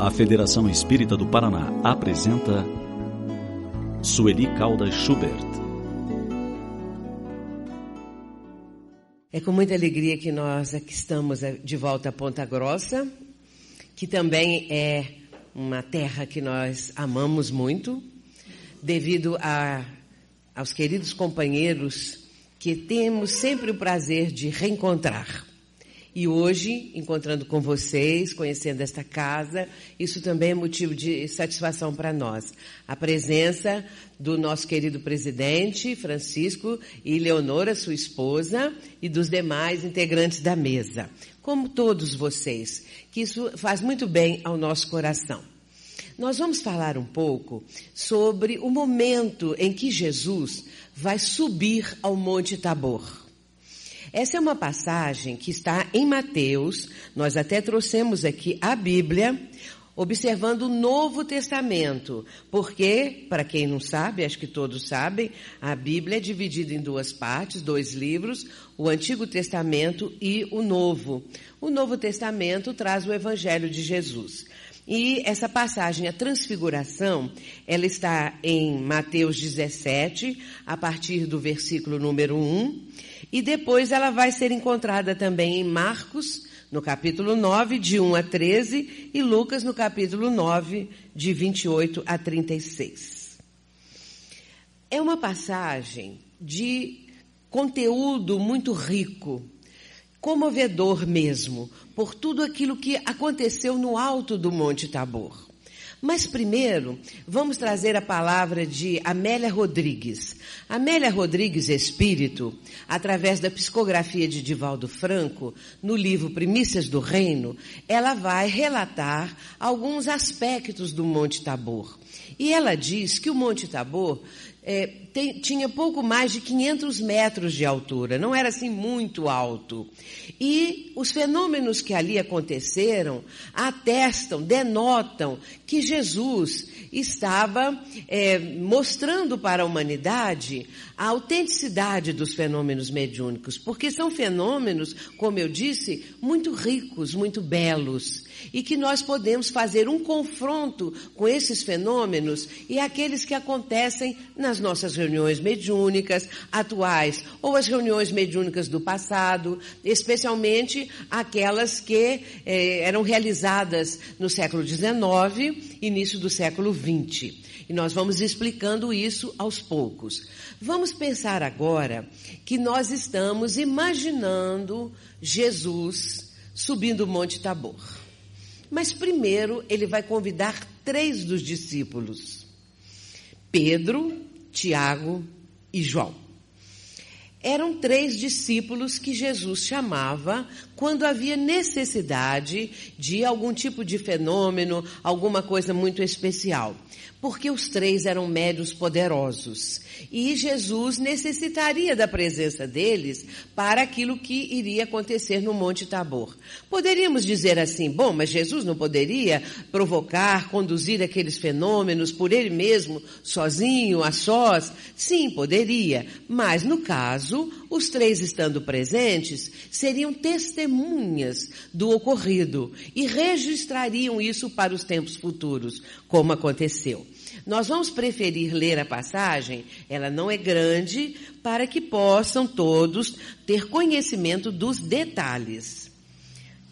A Federação Espírita do Paraná apresenta Sueli Caldas Schubert. É com muita alegria que nós aqui estamos de volta a Ponta Grossa, que também é uma terra que nós amamos muito, devido a, aos queridos companheiros que temos sempre o prazer de reencontrar. E hoje, encontrando com vocês, conhecendo esta casa, isso também é motivo de satisfação para nós. A presença do nosso querido presidente, Francisco, e Leonora, sua esposa, e dos demais integrantes da mesa. Como todos vocês, que isso faz muito bem ao nosso coração. Nós vamos falar um pouco sobre o momento em que Jesus vai subir ao Monte Tabor. Essa é uma passagem que está em Mateus, nós até trouxemos aqui a Bíblia, observando o Novo Testamento, porque, para quem não sabe, acho que todos sabem, a Bíblia é dividida em duas partes, dois livros, o Antigo Testamento e o Novo. O Novo Testamento traz o Evangelho de Jesus. E essa passagem, a transfiguração, ela está em Mateus 17, a partir do versículo número 1, e depois ela vai ser encontrada também em Marcos, no capítulo 9, de 1 a 13, e Lucas, no capítulo 9, de 28 a 36. É uma passagem de conteúdo muito rico, comovedor mesmo, por tudo aquilo que aconteceu no alto do Monte Tabor. Mas primeiro, vamos trazer a palavra de Amélia Rodrigues. Amélia Rodrigues Espírito, através da psicografia de Divaldo Franco, no livro Primícias do Reino, ela vai relatar alguns aspectos do Monte Tabor. E ela diz que o Monte Tabor é, tem, tinha pouco mais de 500 metros de altura, não era assim muito alto. E os fenômenos que ali aconteceram atestam, denotam que Jesus estava é, mostrando para a humanidade a autenticidade dos fenômenos mediúnicos, porque são fenômenos, como eu disse, muito ricos, muito belos, e que nós podemos fazer um confronto com esses fenômenos e aqueles que acontecem nas nossas reuniões mediúnicas atuais ou as reuniões mediúnicas do passado, especialmente aquelas que eh, eram realizadas no século XIX, início do século XX. E nós vamos explicando isso aos poucos. Vamos pensar agora que nós estamos imaginando Jesus subindo o Monte Tabor. Mas primeiro ele vai convidar três dos discípulos: Pedro, Tiago e João. Eram três discípulos que Jesus chamava quando havia necessidade de algum tipo de fenômeno, alguma coisa muito especial porque os três eram médios poderosos. E Jesus necessitaria da presença deles para aquilo que iria acontecer no Monte Tabor. Poderíamos dizer assim, bom, mas Jesus não poderia provocar, conduzir aqueles fenômenos por ele mesmo, sozinho, a sós? Sim, poderia. Mas no caso, os três estando presentes, seriam testemunhas do ocorrido e registrariam isso para os tempos futuros, como aconteceu. Nós vamos preferir ler a passagem, ela não é grande, para que possam todos ter conhecimento dos detalhes.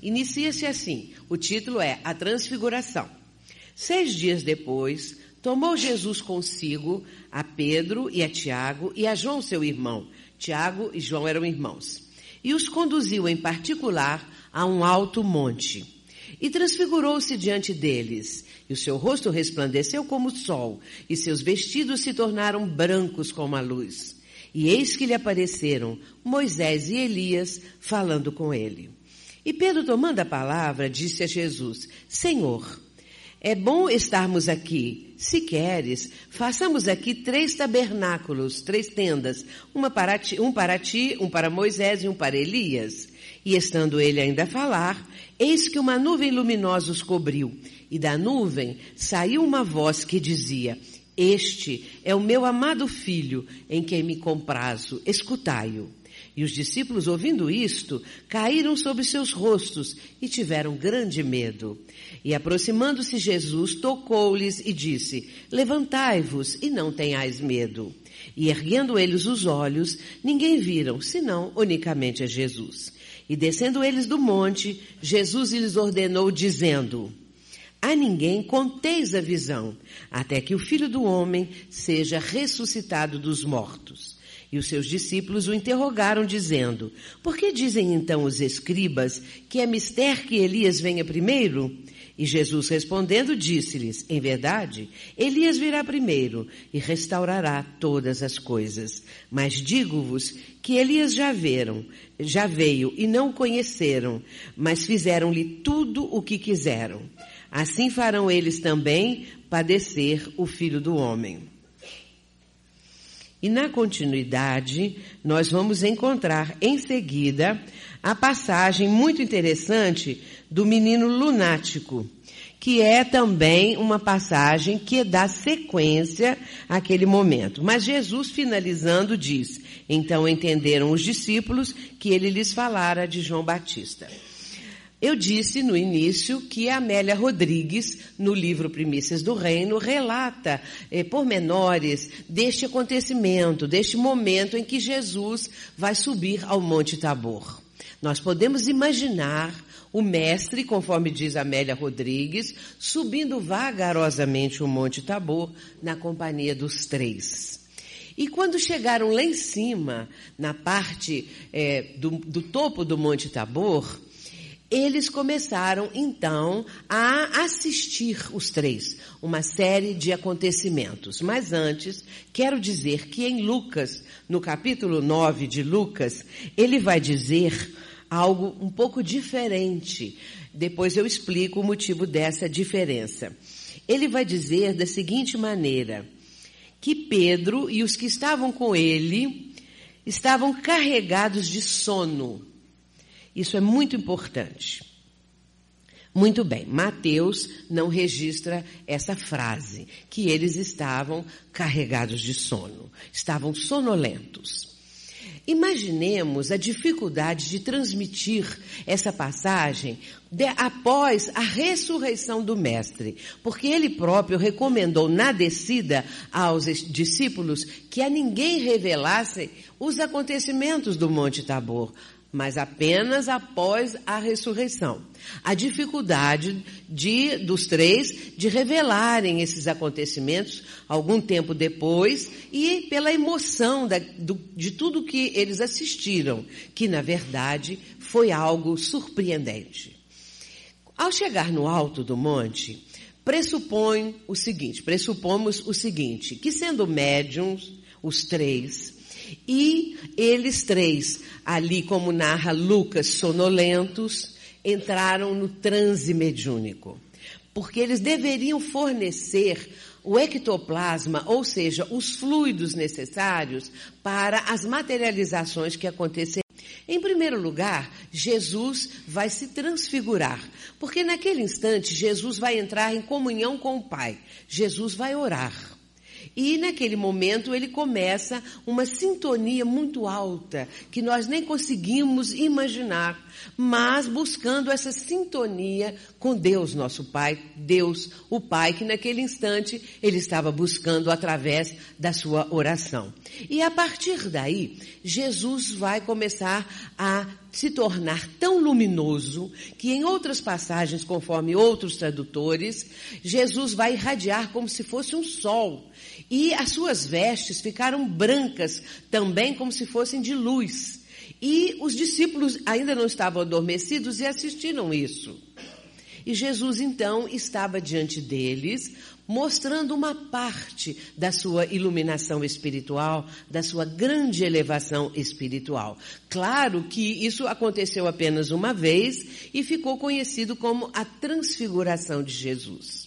Inicia-se assim: o título é A Transfiguração. Seis dias depois, tomou Jesus consigo a Pedro e a Tiago e a João, seu irmão. Tiago e João eram irmãos. E os conduziu em particular a um alto monte e transfigurou-se diante deles, e o seu rosto resplandeceu como o sol, e seus vestidos se tornaram brancos como a luz. E eis que lhe apareceram Moisés e Elias falando com ele. E Pedro, tomando a palavra, disse a Jesus: Senhor, é bom estarmos aqui. Se queres, façamos aqui três tabernáculos, três tendas, uma para ti, um para ti, um para Moisés e um para Elias. E estando ele ainda a falar, eis que uma nuvem luminosa os cobriu, e da nuvem saiu uma voz que dizia: Este é o meu amado filho, em quem me comprazo, escutai-o. E os discípulos, ouvindo isto, caíram sobre seus rostos e tiveram grande medo. E aproximando-se Jesus, tocou-lhes e disse, levantai-vos e não tenhais medo. E erguendo eles os olhos, ninguém viram, senão unicamente a Jesus. E descendo eles do monte, Jesus lhes ordenou, dizendo, a ninguém conteis a visão, até que o filho do homem seja ressuscitado dos mortos. E os seus discípulos o interrogaram, dizendo: Por que dizem então os escribas que é mister que Elias venha primeiro? E Jesus respondendo disse-lhes: Em verdade, Elias virá primeiro e restaurará todas as coisas. Mas digo-vos que Elias já viram, já veio e não o conheceram, mas fizeram-lhe tudo o que quiseram. Assim farão eles também padecer o filho do homem. E na continuidade, nós vamos encontrar em seguida a passagem muito interessante do menino lunático, que é também uma passagem que dá sequência àquele momento. Mas Jesus, finalizando, diz: Então entenderam os discípulos que ele lhes falara de João Batista. Eu disse no início que Amélia Rodrigues, no livro Primícias do Reino, relata eh, pormenores deste acontecimento, deste momento em que Jesus vai subir ao Monte Tabor. Nós podemos imaginar o mestre, conforme diz Amélia Rodrigues, subindo vagarosamente o Monte Tabor na companhia dos três. E quando chegaram lá em cima, na parte eh, do, do topo do Monte Tabor, eles começaram então a assistir os três, uma série de acontecimentos. Mas antes, quero dizer que em Lucas, no capítulo 9 de Lucas, ele vai dizer algo um pouco diferente. Depois eu explico o motivo dessa diferença. Ele vai dizer da seguinte maneira: que Pedro e os que estavam com ele estavam carregados de sono. Isso é muito importante. Muito bem, Mateus não registra essa frase, que eles estavam carregados de sono, estavam sonolentos. Imaginemos a dificuldade de transmitir essa passagem de, após a ressurreição do Mestre, porque ele próprio recomendou na descida aos discípulos que a ninguém revelasse os acontecimentos do Monte Tabor, mas apenas após a ressurreição. A dificuldade de, dos três de revelarem esses acontecimentos algum tempo depois e pela emoção da, do, de tudo que eles assistiram, que na verdade foi algo surpreendente. Ao chegar no alto do monte, pressupõe o seguinte, pressupomos o seguinte, que sendo médiums, os três, e eles três, ali como narra Lucas, sonolentos, entraram no transe mediúnico. Porque eles deveriam fornecer o ectoplasma, ou seja, os fluidos necessários para as materializações que aconteceriam. Em primeiro lugar, Jesus vai se transfigurar, porque naquele instante Jesus vai entrar em comunhão com o Pai. Jesus vai orar. E naquele momento ele começa uma sintonia muito alta, que nós nem conseguimos imaginar, mas buscando essa sintonia com Deus, nosso Pai, Deus, o Pai, que naquele instante ele estava buscando através da sua oração. E a partir daí, Jesus vai começar a se tornar tão luminoso que em outras passagens, conforme outros tradutores, Jesus vai irradiar como se fosse um sol e as suas vestes ficaram brancas também como se fossem de luz. E os discípulos ainda não estavam adormecidos e assistiram isso. E Jesus então estava diante deles, mostrando uma parte da sua iluminação espiritual, da sua grande elevação espiritual. Claro que isso aconteceu apenas uma vez e ficou conhecido como a transfiguração de Jesus.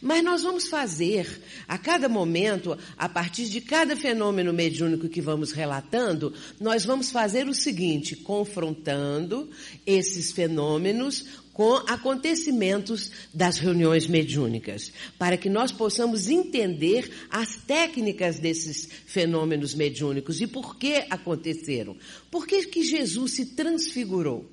Mas nós vamos fazer, a cada momento, a partir de cada fenômeno mediúnico que vamos relatando, nós vamos fazer o seguinte, confrontando esses fenômenos com acontecimentos das reuniões mediúnicas, para que nós possamos entender as técnicas desses fenômenos mediúnicos e por que aconteceram. Por que, que Jesus se transfigurou?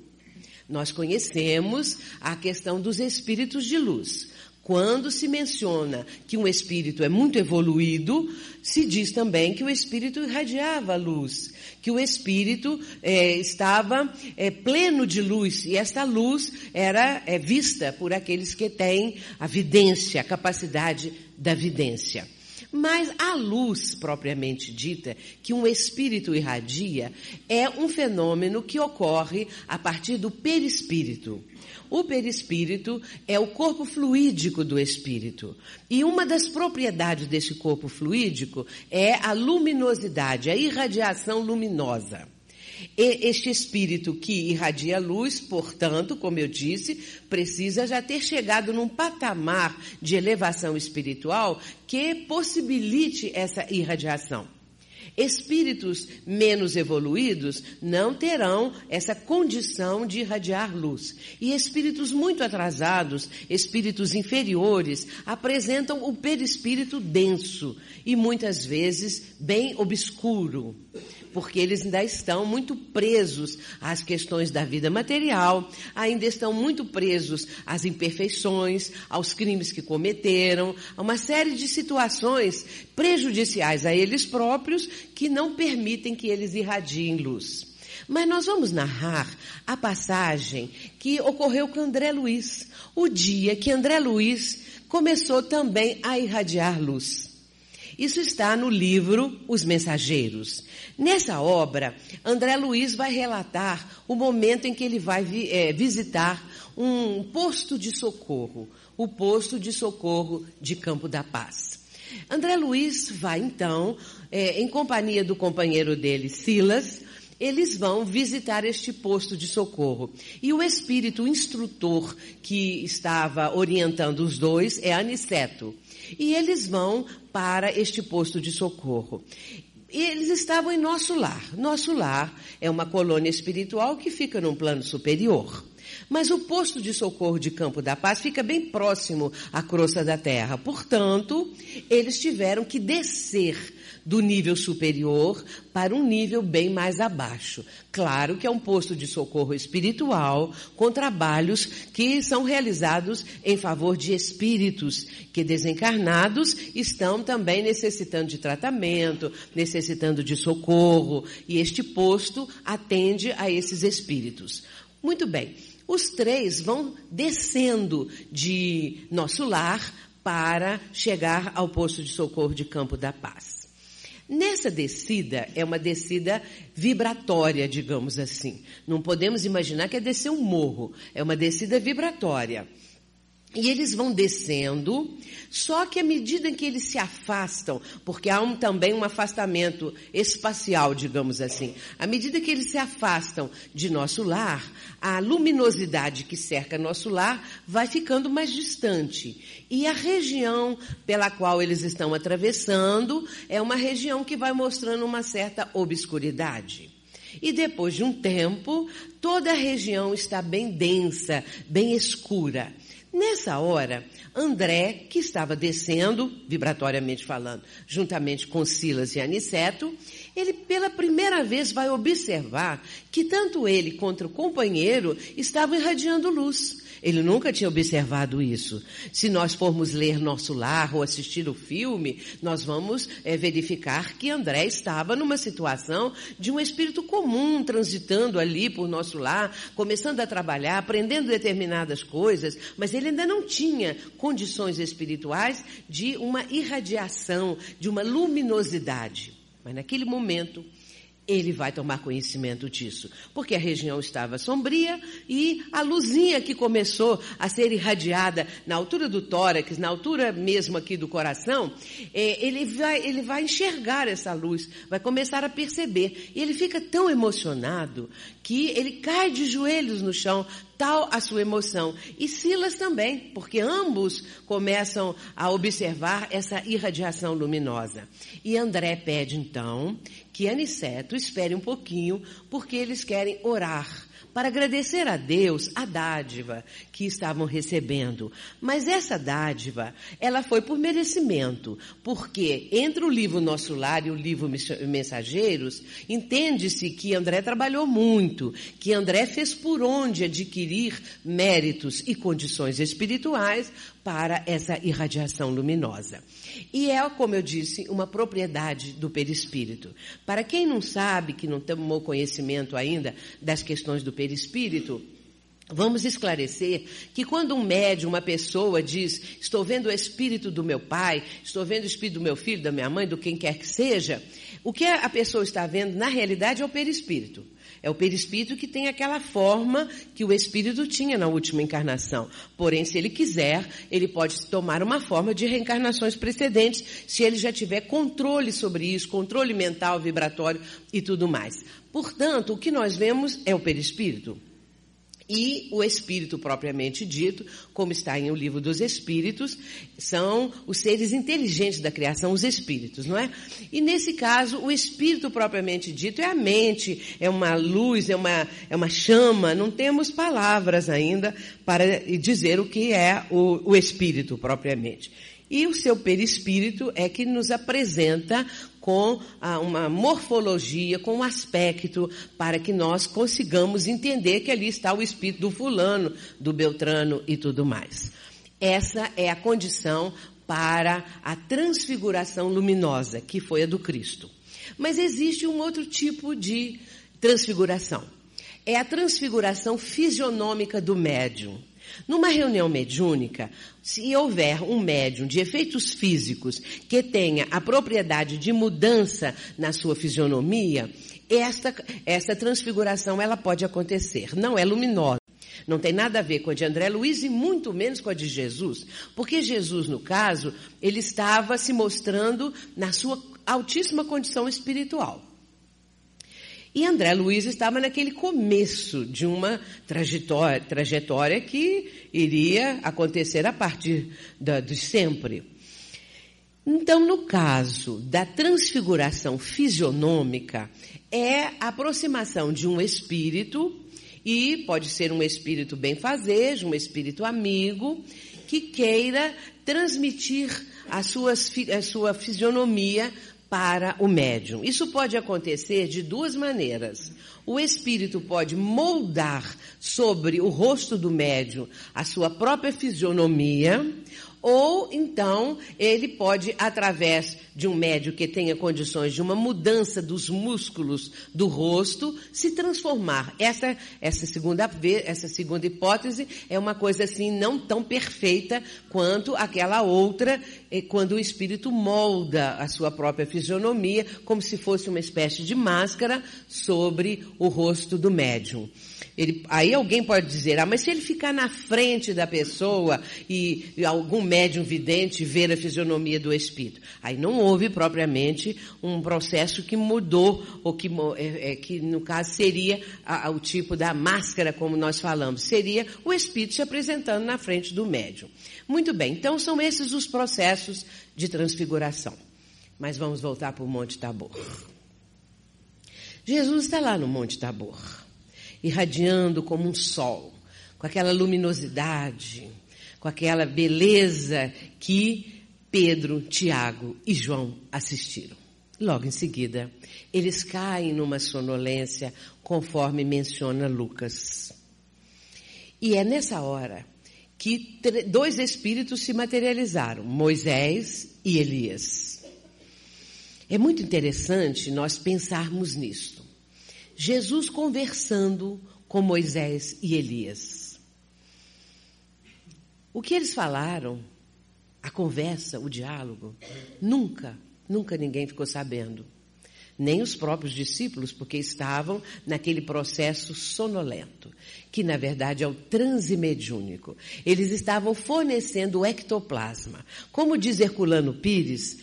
Nós conhecemos a questão dos espíritos de luz. Quando se menciona que um espírito é muito evoluído, se diz também que o espírito irradiava luz, que o espírito é, estava é, pleno de luz e esta luz era é, vista por aqueles que têm a vidência, a capacidade da vidência. Mas a luz propriamente dita, que um espírito irradia, é um fenômeno que ocorre a partir do perispírito. O perispírito é o corpo fluídico do espírito. E uma das propriedades desse corpo fluídico é a luminosidade, a irradiação luminosa. E este espírito que irradia luz, portanto, como eu disse, precisa já ter chegado num patamar de elevação espiritual que possibilite essa irradiação. Espíritos menos evoluídos não terão essa condição de irradiar luz. E espíritos muito atrasados, espíritos inferiores, apresentam o perispírito denso e muitas vezes bem obscuro porque eles ainda estão muito presos às questões da vida material, ainda estão muito presos às imperfeições, aos crimes que cometeram, a uma série de situações prejudiciais a eles próprios que não permitem que eles irradiem luz. Mas nós vamos narrar a passagem que ocorreu com André Luiz, o dia que André Luiz começou também a irradiar luz. Isso está no livro Os Mensageiros. Nessa obra, André Luiz vai relatar o momento em que ele vai vi, é, visitar um posto de socorro, o posto de socorro de Campo da Paz. André Luiz vai então, é, em companhia do companheiro dele, Silas, eles vão visitar este posto de socorro. E o espírito instrutor que estava orientando os dois é Aniceto. E eles vão para este posto de socorro. E eles estavam em nosso lar. Nosso lar é uma colônia espiritual que fica num plano superior. Mas o posto de socorro de Campo da Paz fica bem próximo à crosta da terra. Portanto, eles tiveram que descer do nível superior para um nível bem mais abaixo. Claro que é um posto de socorro espiritual com trabalhos que são realizados em favor de espíritos que desencarnados estão também necessitando de tratamento, necessitando de socorro, e este posto atende a esses espíritos. Muito bem. Os três vão descendo de nosso lar para chegar ao posto de socorro de Campo da Paz. Nessa descida, é uma descida vibratória, digamos assim. Não podemos imaginar que é descer um morro, é uma descida vibratória. E eles vão descendo, só que à medida que eles se afastam, porque há um, também um afastamento espacial, digamos assim, à medida que eles se afastam de nosso lar, a luminosidade que cerca nosso lar vai ficando mais distante. E a região pela qual eles estão atravessando é uma região que vai mostrando uma certa obscuridade. E depois de um tempo, toda a região está bem densa, bem escura. Nessa hora, André, que estava descendo, vibratoriamente falando, juntamente com Silas e Aniceto, ele pela primeira vez vai observar que tanto ele quanto o companheiro estavam irradiando luz. Ele nunca tinha observado isso. Se nós formos ler Nosso Lar ou assistir o filme, nós vamos é, verificar que André estava numa situação de um espírito comum, transitando ali por Nosso Lar, começando a trabalhar, aprendendo determinadas coisas, mas ele ainda não tinha condições espirituais de uma irradiação, de uma luminosidade. Mas naquele momento, ele vai tomar conhecimento disso, porque a região estava sombria e a luzinha que começou a ser irradiada na altura do tórax, na altura mesmo aqui do coração, é, ele, vai, ele vai enxergar essa luz, vai começar a perceber. E ele fica tão emocionado que ele cai de joelhos no chão, tal a sua emoção. E Silas também, porque ambos começam a observar essa irradiação luminosa. E André pede então que Aniceto espere um pouquinho, porque eles querem orar para agradecer a Deus a dádiva que estavam recebendo. Mas essa dádiva, ela foi por merecimento, porque entre o livro Nosso Lar e o livro Mensageiros, entende-se que André trabalhou muito, que André fez por onde adquirir méritos e condições espirituais para essa irradiação luminosa. E é, como eu disse, uma propriedade do perispírito. Para quem não sabe, que não tomou conhecimento ainda das questões do perispírito, Vamos esclarecer que quando um médium, uma pessoa diz, estou vendo o espírito do meu pai, estou vendo o espírito do meu filho, da minha mãe, do quem quer que seja, o que a pessoa está vendo na realidade é o perispírito. É o perispírito que tem aquela forma que o espírito tinha na última encarnação. Porém, se ele quiser, ele pode tomar uma forma de reencarnações precedentes, se ele já tiver controle sobre isso, controle mental, vibratório e tudo mais. Portanto, o que nós vemos é o perispírito e o espírito propriamente dito, como está em O Livro dos Espíritos, são os seres inteligentes da criação, os espíritos, não é? E nesse caso, o espírito propriamente dito é a mente, é uma luz, é uma, é uma chama, não temos palavras ainda para dizer o que é o, o espírito propriamente. E o seu perispírito é que nos apresenta com ah, uma morfologia, com um aspecto, para que nós consigamos entender que ali está o espírito do fulano, do Beltrano e tudo mais. Essa é a condição para a transfiguração luminosa, que foi a do Cristo. Mas existe um outro tipo de transfiguração. É a transfiguração fisionômica do médium. Numa reunião mediúnica, se houver um médium de efeitos físicos que tenha a propriedade de mudança na sua fisionomia, esta, esta transfiguração ela pode acontecer. Não é luminosa. Não tem nada a ver com a de André Luiz e muito menos com a de Jesus. Porque Jesus, no caso, ele estava se mostrando na sua altíssima condição espiritual. E André Luiz estava naquele começo de uma trajetória, trajetória que iria acontecer a partir da, de sempre. Então, no caso da transfiguração fisionômica, é a aproximação de um espírito, e pode ser um espírito benfazejo, um espírito amigo, que queira transmitir a, a sua fisionomia para o médium. Isso pode acontecer de duas maneiras. O espírito pode moldar sobre o rosto do médium a sua própria fisionomia, ou então ele pode, através de um médium que tenha condições de uma mudança dos músculos do rosto, se transformar. Essa, essa, segunda, essa segunda hipótese é uma coisa assim não tão perfeita quanto aquela outra, eh, quando o espírito molda a sua própria fisionomia, como se fosse uma espécie de máscara sobre o rosto do médium. Ele, aí alguém pode dizer, ah, mas se ele ficar na frente da pessoa e, e algum médium vidente ver a fisionomia do espírito. Aí não houve propriamente um processo que mudou, ou que, é, é, que no caso seria a, a, o tipo da máscara, como nós falamos. Seria o espírito se apresentando na frente do médium. Muito bem, então são esses os processos de transfiguração. Mas vamos voltar para o Monte Tabor. Jesus está lá no Monte Tabor irradiando como um sol, com aquela luminosidade, com aquela beleza que Pedro, Tiago e João assistiram. Logo em seguida, eles caem numa sonolência, conforme menciona Lucas. E é nessa hora que dois espíritos se materializaram, Moisés e Elias. É muito interessante nós pensarmos nisto. Jesus conversando com Moisés e Elias. O que eles falaram, a conversa, o diálogo, nunca, nunca ninguém ficou sabendo. nem os próprios discípulos, porque estavam naquele processo sonolento, que na verdade é o transe mediúnico. Eles estavam fornecendo o ectoplasma. Como diz Herculano Pires,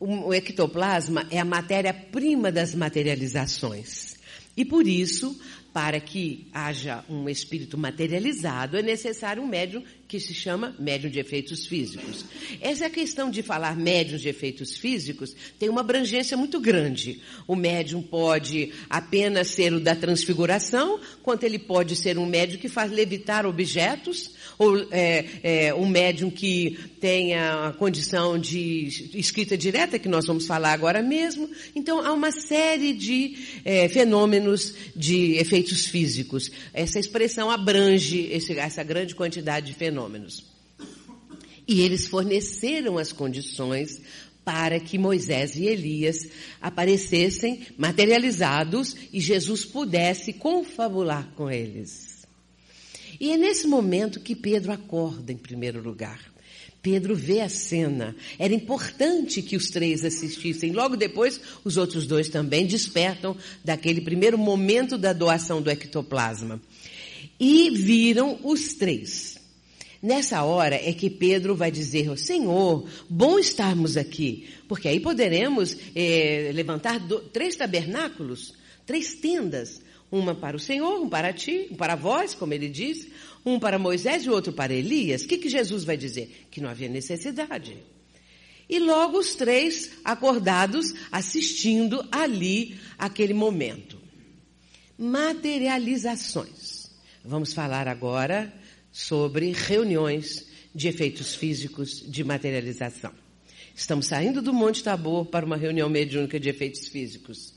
o ectoplasma é a matéria-prima das materializações. E por isso, para que haja um espírito materializado, é necessário um médium que se chama médium de efeitos físicos. Essa questão de falar médium de efeitos físicos tem uma abrangência muito grande. O médium pode apenas ser o da transfiguração, quanto ele pode ser um médium que faz levitar objetos, ou é, é, um médium que tenha a condição de escrita direta, que nós vamos falar agora mesmo. Então, há uma série de é, fenômenos de efeitos físicos. Essa expressão abrange esse, essa grande quantidade de fenômenos. E eles forneceram as condições para que Moisés e Elias aparecessem materializados e Jesus pudesse confabular com eles. E é nesse momento que Pedro acorda em primeiro lugar. Pedro vê a cena. Era importante que os três assistissem. Logo depois, os outros dois também despertam daquele primeiro momento da doação do ectoplasma. E viram os três. Nessa hora é que Pedro vai dizer, Senhor, bom estarmos aqui, porque aí poderemos eh, levantar do, três tabernáculos, três tendas, uma para o Senhor, um para ti, um para vós, como ele diz, um para Moisés e outro para Elias. O que, que Jesus vai dizer? Que não havia necessidade. E logo os três acordados assistindo ali aquele momento. Materializações. Vamos falar agora sobre reuniões de efeitos físicos de materialização. Estamos saindo do Monte Tabor para uma reunião mediúnica de efeitos físicos.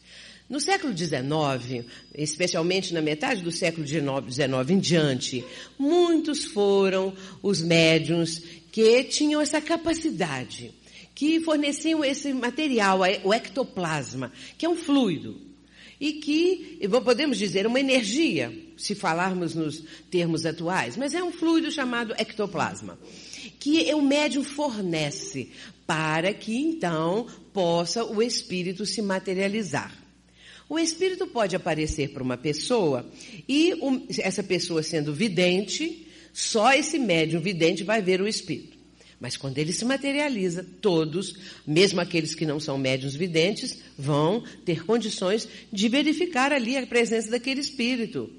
No século XIX, especialmente na metade do século XIX em diante, muitos foram os médiums que tinham essa capacidade, que forneciam esse material, o ectoplasma, que é um fluido, e que, podemos dizer, uma energia, se falarmos nos termos atuais, mas é um fluido chamado ectoplasma, que o médium fornece para que então possa o espírito se materializar. O espírito pode aparecer para uma pessoa e essa pessoa sendo vidente, só esse médium vidente vai ver o espírito. Mas quando ele se materializa, todos, mesmo aqueles que não são médiums videntes, vão ter condições de verificar ali a presença daquele espírito.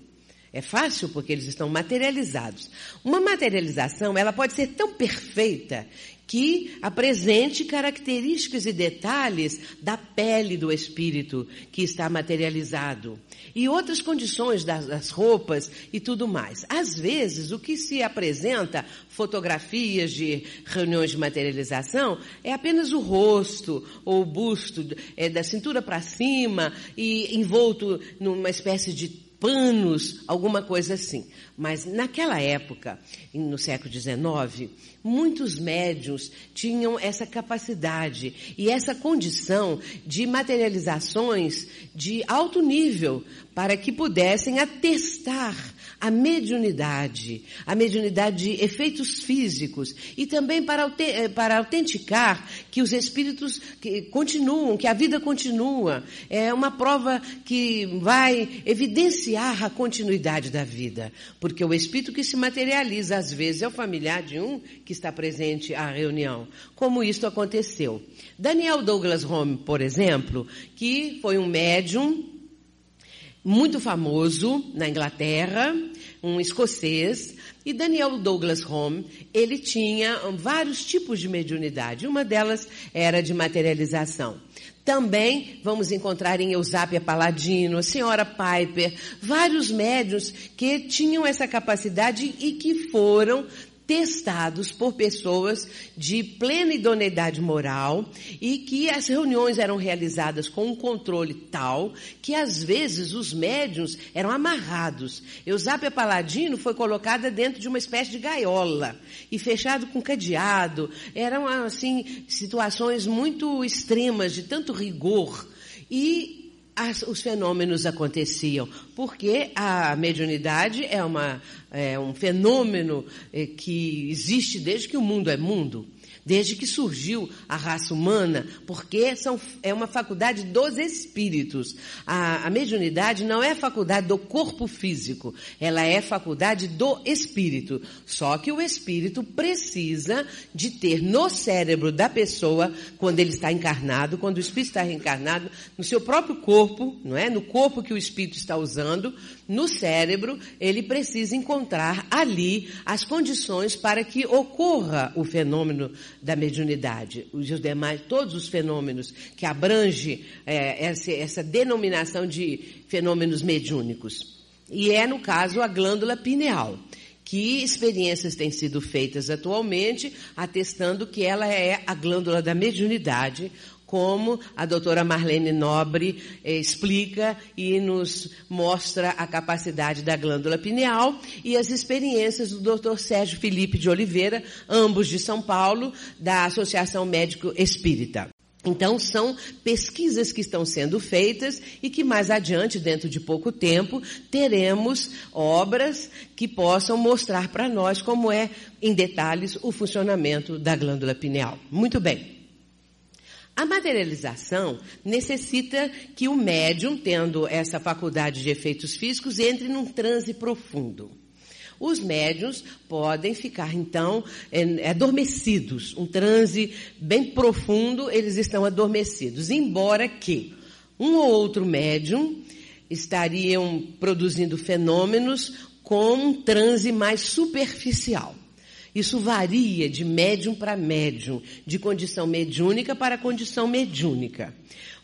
É fácil porque eles estão materializados. Uma materialização, ela pode ser tão perfeita que apresente características e detalhes da pele do espírito que está materializado e outras condições das, roupas e tudo mais. Às vezes, o que se apresenta, fotografias de reuniões de materialização, é apenas o rosto ou o busto, é, da cintura para cima e envolto numa espécie de panos, alguma coisa assim. Mas naquela época, no século XIX, muitos médios tinham essa capacidade e essa condição de materializações de alto nível para que pudessem atestar a mediunidade, a mediunidade de efeitos físicos e também para, eh, para autenticar que os espíritos que continuam, que a vida continua. É uma prova que vai evidenciar a continuidade da vida, porque o espírito que se materializa às vezes é o familiar de um que está presente à reunião, como isto aconteceu. Daniel Douglas Home, por exemplo, que foi um médium muito famoso na Inglaterra, um escocês, e Daniel Douglas Home, ele tinha vários tipos de mediunidade. Uma delas era de materialização. Também vamos encontrar em Eusápia Paladino, a senhora Piper, vários médios que tinham essa capacidade e que foram testados por pessoas de plena idoneidade moral e que as reuniões eram realizadas com um controle tal que às vezes os médiums eram amarrados. Eusápia Paladino foi colocada dentro de uma espécie de gaiola e fechado com cadeado. Eram assim situações muito extremas de tanto rigor e as, os fenômenos aconteciam, porque a mediunidade é uma é um fenômeno é, que existe desde que o mundo é mundo desde que surgiu a raça humana, porque são, é uma faculdade dos espíritos. A, a mediunidade não é faculdade do corpo físico, ela é faculdade do espírito. Só que o espírito precisa de ter no cérebro da pessoa, quando ele está encarnado, quando o espírito está reencarnado, no seu próprio corpo, não é? No corpo que o espírito está usando, no cérebro, ele precisa encontrar ali as condições para que ocorra o fenômeno da mediunidade. Os demais, todos os fenômenos que abrange é, essa, essa denominação de fenômenos mediúnicos. E é, no caso, a glândula pineal que experiências têm sido feitas atualmente, atestando que ela é a glândula da mediunidade, como a doutora Marlene Nobre eh, explica e nos mostra a capacidade da glândula pineal e as experiências do doutor Sérgio Felipe de Oliveira, ambos de São Paulo, da Associação Médico Espírita. Então, são pesquisas que estão sendo feitas e que mais adiante, dentro de pouco tempo, teremos obras que possam mostrar para nós como é, em detalhes, o funcionamento da glândula pineal. Muito bem. A materialização necessita que o médium, tendo essa faculdade de efeitos físicos, entre num transe profundo. Os médiums podem ficar, então, adormecidos. Um transe bem profundo, eles estão adormecidos. Embora que um ou outro médium estariam produzindo fenômenos com um transe mais superficial. Isso varia de médium para médium, de condição mediúnica para condição mediúnica.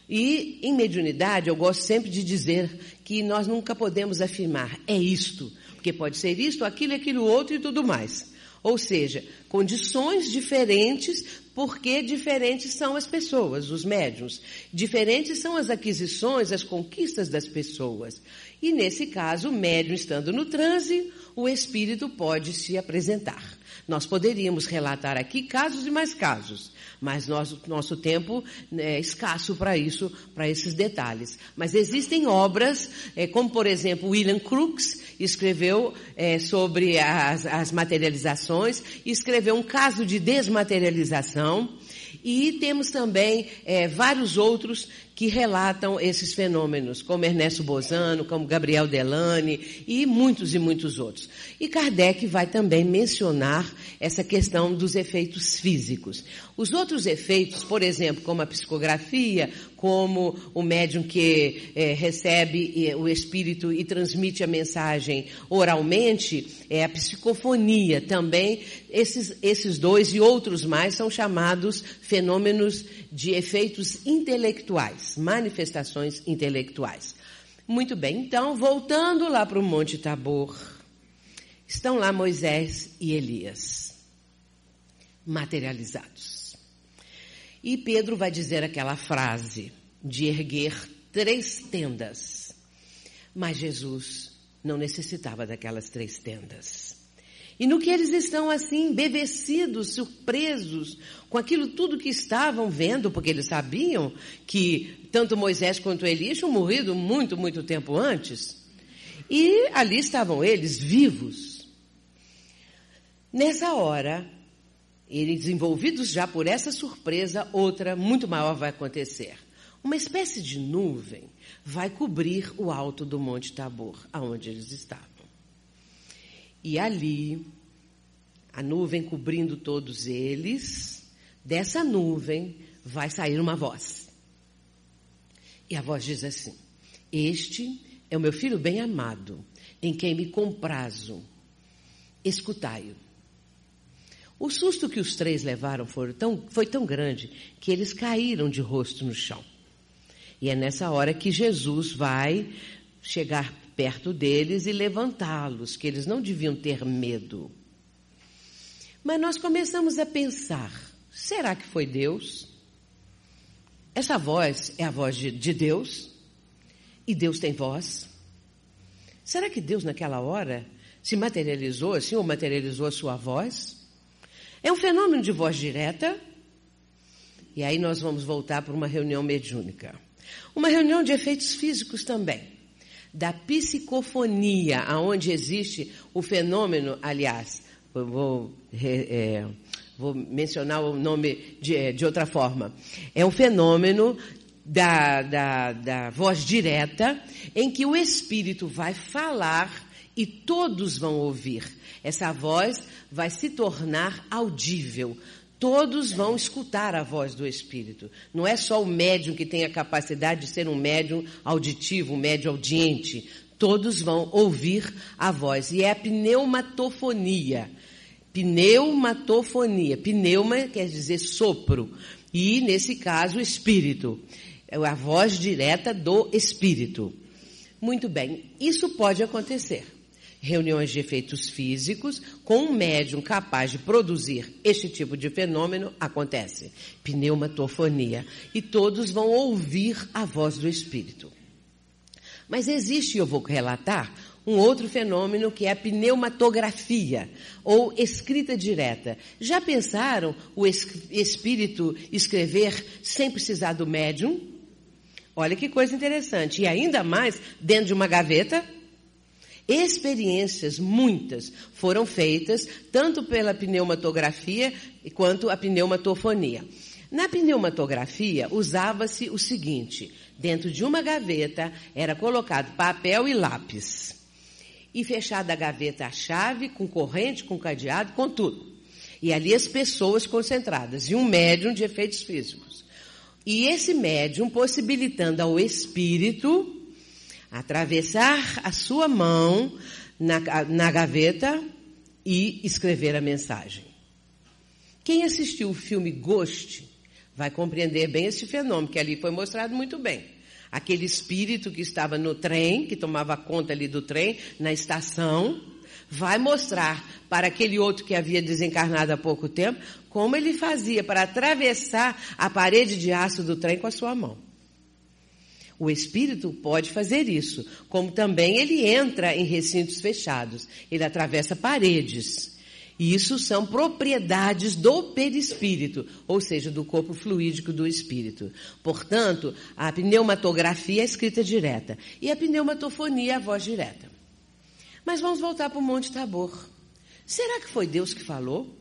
E em mediunidade, eu gosto sempre de dizer que nós nunca podemos afirmar é isto, porque pode ser isto, aquilo, aquilo outro e tudo mais. Ou seja, condições diferentes, porque diferentes são as pessoas, os médiums. Diferentes são as aquisições, as conquistas das pessoas. E nesse caso, o médium estando no transe, o espírito pode se apresentar. Nós poderíamos relatar aqui casos e mais casos, mas nosso, nosso tempo né, é escasso para isso, para esses detalhes. Mas existem obras, é, como por exemplo William Crookes escreveu é, sobre as, as materializações, escreveu um caso de desmaterialização, e temos também é, vários outros que relatam esses fenômenos, como Ernesto Bozano, como Gabriel Delane e muitos e muitos outros. E Kardec vai também mencionar essa questão dos efeitos físicos. Os outros efeitos, por exemplo, como a psicografia, como o médium que é, recebe o espírito e transmite a mensagem oralmente, é a psicofonia também. Esses, esses dois e outros mais são chamados fenômenos de efeitos intelectuais, manifestações intelectuais. Muito bem, então, voltando lá para o Monte Tabor, estão lá Moisés e Elias, materializados. E Pedro vai dizer aquela frase de erguer três tendas. Mas Jesus não necessitava daquelas três tendas. E no que eles estão assim, embevecidos, surpresos com aquilo tudo que estavam vendo, porque eles sabiam que tanto Moisés quanto Elias tinham morrido muito, muito tempo antes. E ali estavam eles, vivos. Nessa hora, eles envolvidos já por essa surpresa, outra muito maior vai acontecer. Uma espécie de nuvem vai cobrir o alto do Monte Tabor, aonde eles estavam. E ali, a nuvem cobrindo todos eles, dessa nuvem vai sair uma voz. E a voz diz assim: Este é o meu filho bem amado, em quem me comprazo. Escutai-o. O susto que os três levaram foi tão, foi tão grande que eles caíram de rosto no chão. E é nessa hora que Jesus vai chegar perto deles e levantá-los, que eles não deviam ter medo. Mas nós começamos a pensar: será que foi Deus? Essa voz é a voz de, de Deus? E Deus tem voz? Será que Deus, naquela hora, se materializou assim, ou materializou a sua voz? É um fenômeno de voz direta? E aí nós vamos voltar para uma reunião mediúnica. Uma reunião de efeitos físicos também. Da psicofonia, aonde existe o fenômeno, aliás, vou, é, vou mencionar o nome de, de outra forma. É um fenômeno da, da, da voz direta, em que o Espírito vai falar e todos vão ouvir. Essa voz vai se tornar audível. Todos vão escutar a voz do Espírito. Não é só o médium que tem a capacidade de ser um médium auditivo, um médium audiente. Todos vão ouvir a voz. E é a pneumatofonia. Pneumatofonia. Pneuma quer dizer sopro. E, nesse caso, espírito. É a voz direta do espírito. Muito bem. Isso pode acontecer reuniões de efeitos físicos com um médium capaz de produzir este tipo de fenômeno acontece. Pneumatofonia. E todos vão ouvir a voz do espírito. Mas existe, eu vou relatar, um outro fenômeno que é a pneumatografia, ou escrita direta. Já pensaram o espírito escrever sem precisar do médium? Olha que coisa interessante. E ainda mais dentro de uma gaveta. Experiências, muitas, foram feitas, tanto pela pneumatografia quanto a pneumatofonia. Na pneumatografia, usava-se o seguinte: dentro de uma gaveta era colocado papel e lápis. E fechada a gaveta a chave, com corrente, com cadeado, com tudo. E ali as pessoas concentradas, e um médium de efeitos físicos. E esse médium possibilitando ao espírito atravessar a sua mão na, na gaveta e escrever a mensagem. Quem assistiu o filme Ghost vai compreender bem esse fenômeno, que ali foi mostrado muito bem. Aquele espírito que estava no trem, que tomava conta ali do trem, na estação, vai mostrar para aquele outro que havia desencarnado há pouco tempo como ele fazia para atravessar a parede de aço do trem com a sua mão. O espírito pode fazer isso, como também ele entra em recintos fechados, ele atravessa paredes. E isso são propriedades do perispírito, ou seja, do corpo fluídico do espírito. Portanto, a pneumatografia é a escrita direta e a pneumatofonia é a voz direta. Mas vamos voltar para o Monte Tabor. Será que foi Deus que falou?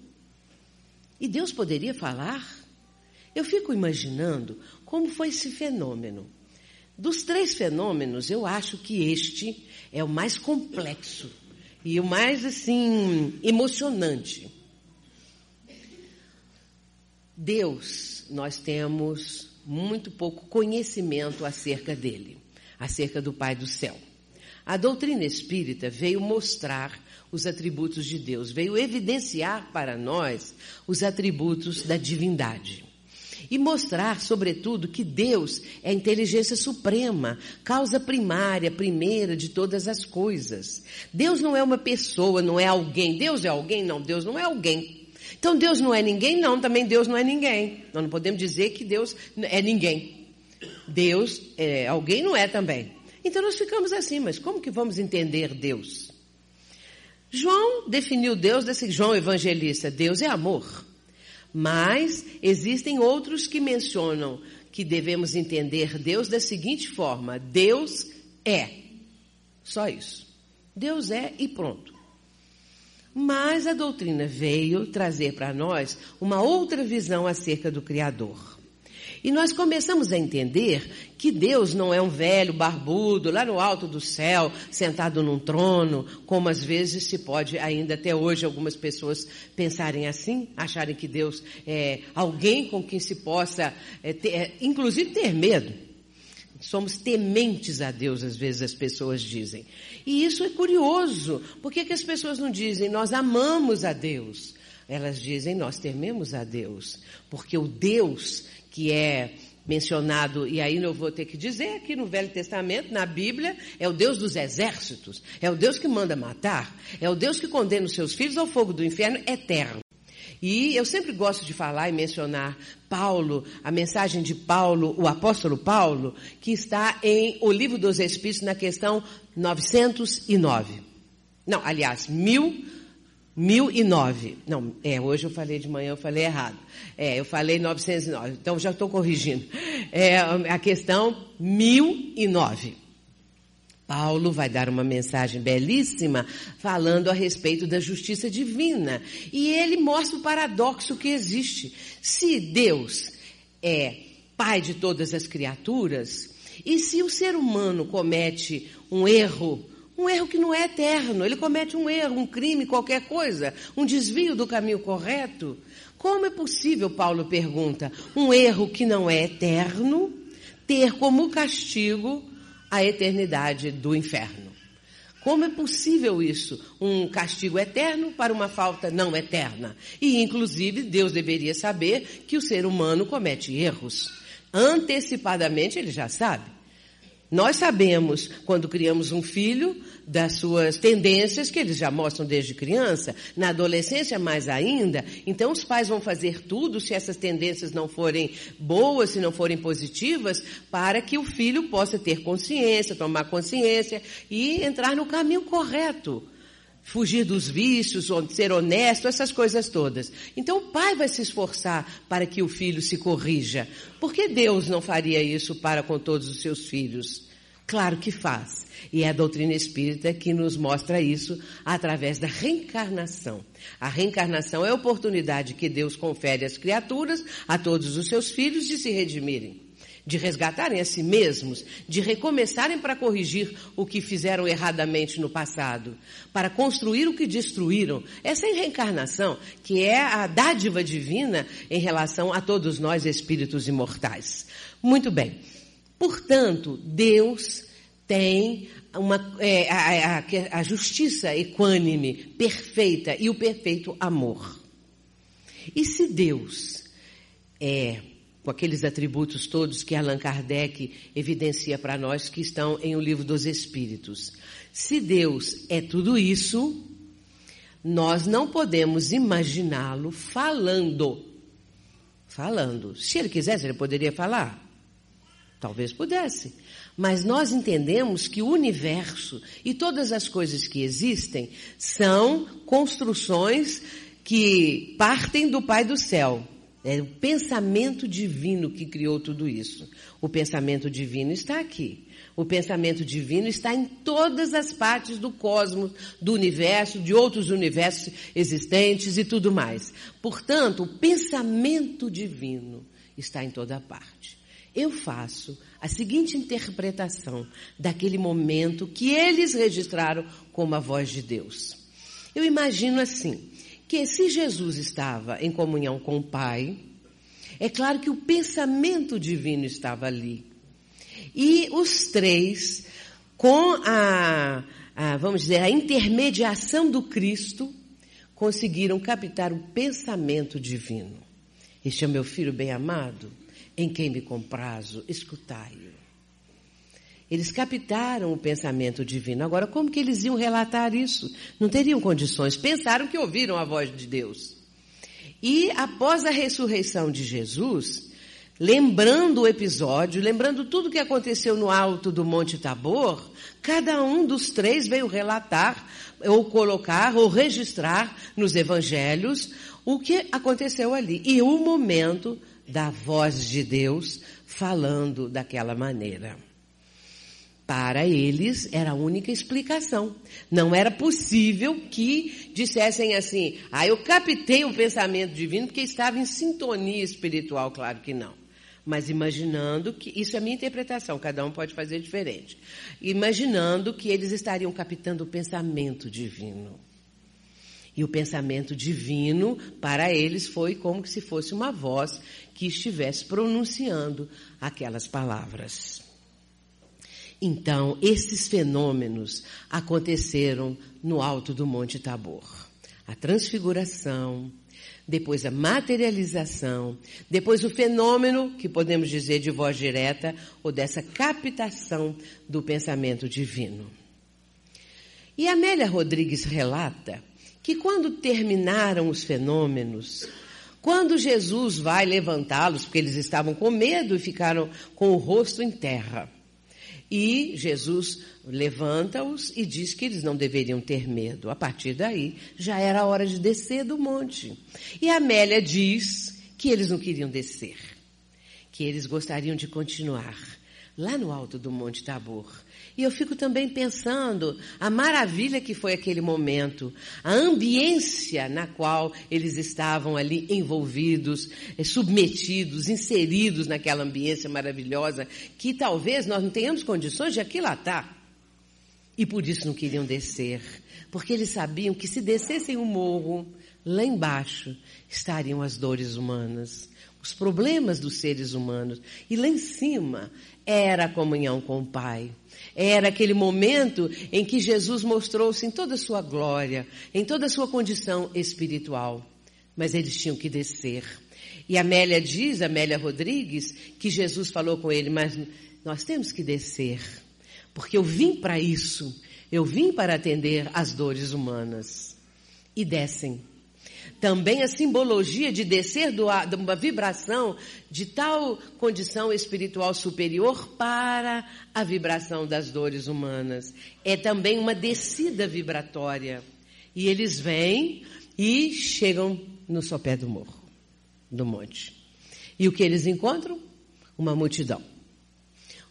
E Deus poderia falar? Eu fico imaginando como foi esse fenômeno. Dos três fenômenos, eu acho que este é o mais complexo e o mais assim emocionante. Deus, nós temos muito pouco conhecimento acerca dele, acerca do Pai do céu. A doutrina espírita veio mostrar os atributos de Deus, veio evidenciar para nós os atributos da divindade. E mostrar, sobretudo, que Deus é a inteligência suprema, causa primária, primeira de todas as coisas. Deus não é uma pessoa, não é alguém. Deus é alguém? Não, Deus não é alguém. Então Deus não é ninguém? Não, também Deus não é ninguém. Nós não podemos dizer que Deus é ninguém. Deus é alguém, não é também. Então nós ficamos assim, mas como que vamos entender Deus? João definiu Deus desse João evangelista, Deus é amor. Mas existem outros que mencionam que devemos entender Deus da seguinte forma: Deus é. Só isso. Deus é e pronto. Mas a doutrina veio trazer para nós uma outra visão acerca do Criador. E nós começamos a entender que Deus não é um velho barbudo lá no alto do céu, sentado num trono, como às vezes se pode ainda até hoje algumas pessoas pensarem assim, acharem que Deus é alguém com quem se possa, é, ter, é, inclusive ter medo. Somos tementes a Deus, às vezes as pessoas dizem. E isso é curioso. Por que, que as pessoas não dizem, nós amamos a Deus? Elas dizem, nós tememos a Deus. Porque o Deus que é mencionado, e aí eu vou ter que dizer aqui no Velho Testamento, na Bíblia, é o Deus dos exércitos, é o Deus que manda matar, é o Deus que condena os seus filhos ao fogo do inferno eterno. E eu sempre gosto de falar e mencionar Paulo, a mensagem de Paulo, o apóstolo Paulo, que está em O Livro dos Espíritos, na questão 909. Não, aliás, 1009. 1009. Não, é, hoje eu falei de manhã, eu falei errado. É, eu falei 909, então já estou corrigindo. É a questão 1009. Paulo vai dar uma mensagem belíssima falando a respeito da justiça divina. E ele mostra o paradoxo que existe. Se Deus é pai de todas as criaturas, e se o ser humano comete um erro, um erro que não é eterno, ele comete um erro, um crime, qualquer coisa, um desvio do caminho correto, como é possível, Paulo pergunta, um erro que não é eterno ter como castigo a eternidade do inferno. Como é possível isso? Um castigo eterno para uma falta não eterna. E, inclusive, Deus deveria saber que o ser humano comete erros. Antecipadamente, ele já sabe. Nós sabemos, quando criamos um filho, das suas tendências que eles já mostram desde criança, na adolescência mais ainda. Então os pais vão fazer tudo se essas tendências não forem boas, se não forem positivas, para que o filho possa ter consciência, tomar consciência e entrar no caminho correto. Fugir dos vícios, ser honesto, essas coisas todas. Então o pai vai se esforçar para que o filho se corrija. Por que Deus não faria isso para com todos os seus filhos? Claro que faz. E é a doutrina espírita que nos mostra isso através da reencarnação. A reencarnação é a oportunidade que Deus confere às criaturas, a todos os seus filhos, de se redimirem, de resgatarem a si mesmos, de recomeçarem para corrigir o que fizeram erradamente no passado, para construir o que destruíram. Essa é a reencarnação, que é a dádiva divina em relação a todos nós, espíritos imortais. Muito bem. Portanto, Deus tem uma, é, a, a, a justiça equânime, perfeita e o perfeito amor. E se Deus é, com aqueles atributos todos que Allan Kardec evidencia para nós que estão em O Livro dos Espíritos, se Deus é tudo isso, nós não podemos imaginá-lo falando. Falando. Se ele quisesse, ele poderia falar. Talvez pudesse. Mas nós entendemos que o universo e todas as coisas que existem são construções que partem do Pai do céu. É o pensamento divino que criou tudo isso. O pensamento divino está aqui. O pensamento divino está em todas as partes do cosmos, do universo, de outros universos existentes e tudo mais. Portanto, o pensamento divino está em toda parte eu faço a seguinte interpretação daquele momento que eles registraram como a voz de Deus. Eu imagino assim, que se Jesus estava em comunhão com o Pai, é claro que o pensamento divino estava ali. E os três, com a, a vamos dizer, a intermediação do Cristo, conseguiram captar o pensamento divino. Este é meu filho bem amado em quem me comprazo, escutai-o. Eles captaram o pensamento divino. Agora, como que eles iam relatar isso? Não teriam condições. Pensaram que ouviram a voz de Deus. E após a ressurreição de Jesus, lembrando o episódio, lembrando tudo o que aconteceu no alto do Monte Tabor, cada um dos três veio relatar, ou colocar, ou registrar nos evangelhos o que aconteceu ali. E o momento da voz de Deus falando daquela maneira. Para eles era a única explicação. Não era possível que dissessem assim: ah, eu captei o pensamento divino porque estava em sintonia espiritual. Claro que não. Mas imaginando que, isso é minha interpretação, cada um pode fazer diferente. Imaginando que eles estariam captando o pensamento divino. E o pensamento divino, para eles, foi como se fosse uma voz que estivesse pronunciando aquelas palavras. Então, esses fenômenos aconteceram no alto do Monte Tabor. A transfiguração, depois a materialização, depois o fenômeno, que podemos dizer de voz direta, ou dessa captação do pensamento divino. E Amélia Rodrigues relata que quando terminaram os fenômenos, quando Jesus vai levantá-los, porque eles estavam com medo e ficaram com o rosto em terra. E Jesus levanta-os e diz que eles não deveriam ter medo. A partir daí, já era a hora de descer do monte. E Amélia diz que eles não queriam descer, que eles gostariam de continuar lá no alto do Monte Tabor. E eu fico também pensando a maravilha que foi aquele momento, a ambiência na qual eles estavam ali envolvidos, eh, submetidos, inseridos naquela ambiência maravilhosa, que talvez nós não tenhamos condições de aquilatar. E por isso não queriam descer, porque eles sabiam que se descessem o morro, lá embaixo estariam as dores humanas, os problemas dos seres humanos, e lá em cima era a comunhão com o Pai. Era aquele momento em que Jesus mostrou-se em toda a sua glória, em toda a sua condição espiritual. Mas eles tinham que descer. E Amélia diz, Amélia Rodrigues, que Jesus falou com ele, mas nós temos que descer, porque eu vim para isso. Eu vim para atender às dores humanas. E descem. Também a simbologia de descer do, de uma vibração de tal condição espiritual superior para a vibração das dores humanas. É também uma descida vibratória. E eles vêm e chegam no sopé do morro, do monte. E o que eles encontram? Uma multidão.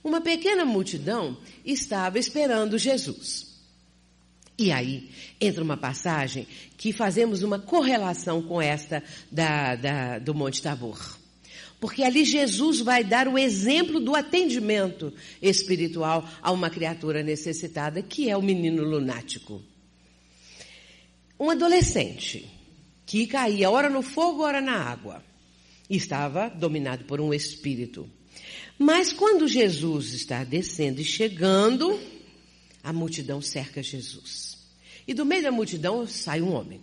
Uma pequena multidão estava esperando Jesus. E aí entra uma passagem que fazemos uma correlação com esta da, da, do Monte Tabor. Porque ali Jesus vai dar o exemplo do atendimento espiritual a uma criatura necessitada, que é o menino lunático. Um adolescente que caía ora no fogo, ora na água. Estava dominado por um espírito. Mas quando Jesus está descendo e chegando, a multidão cerca Jesus. E do meio da multidão sai um homem.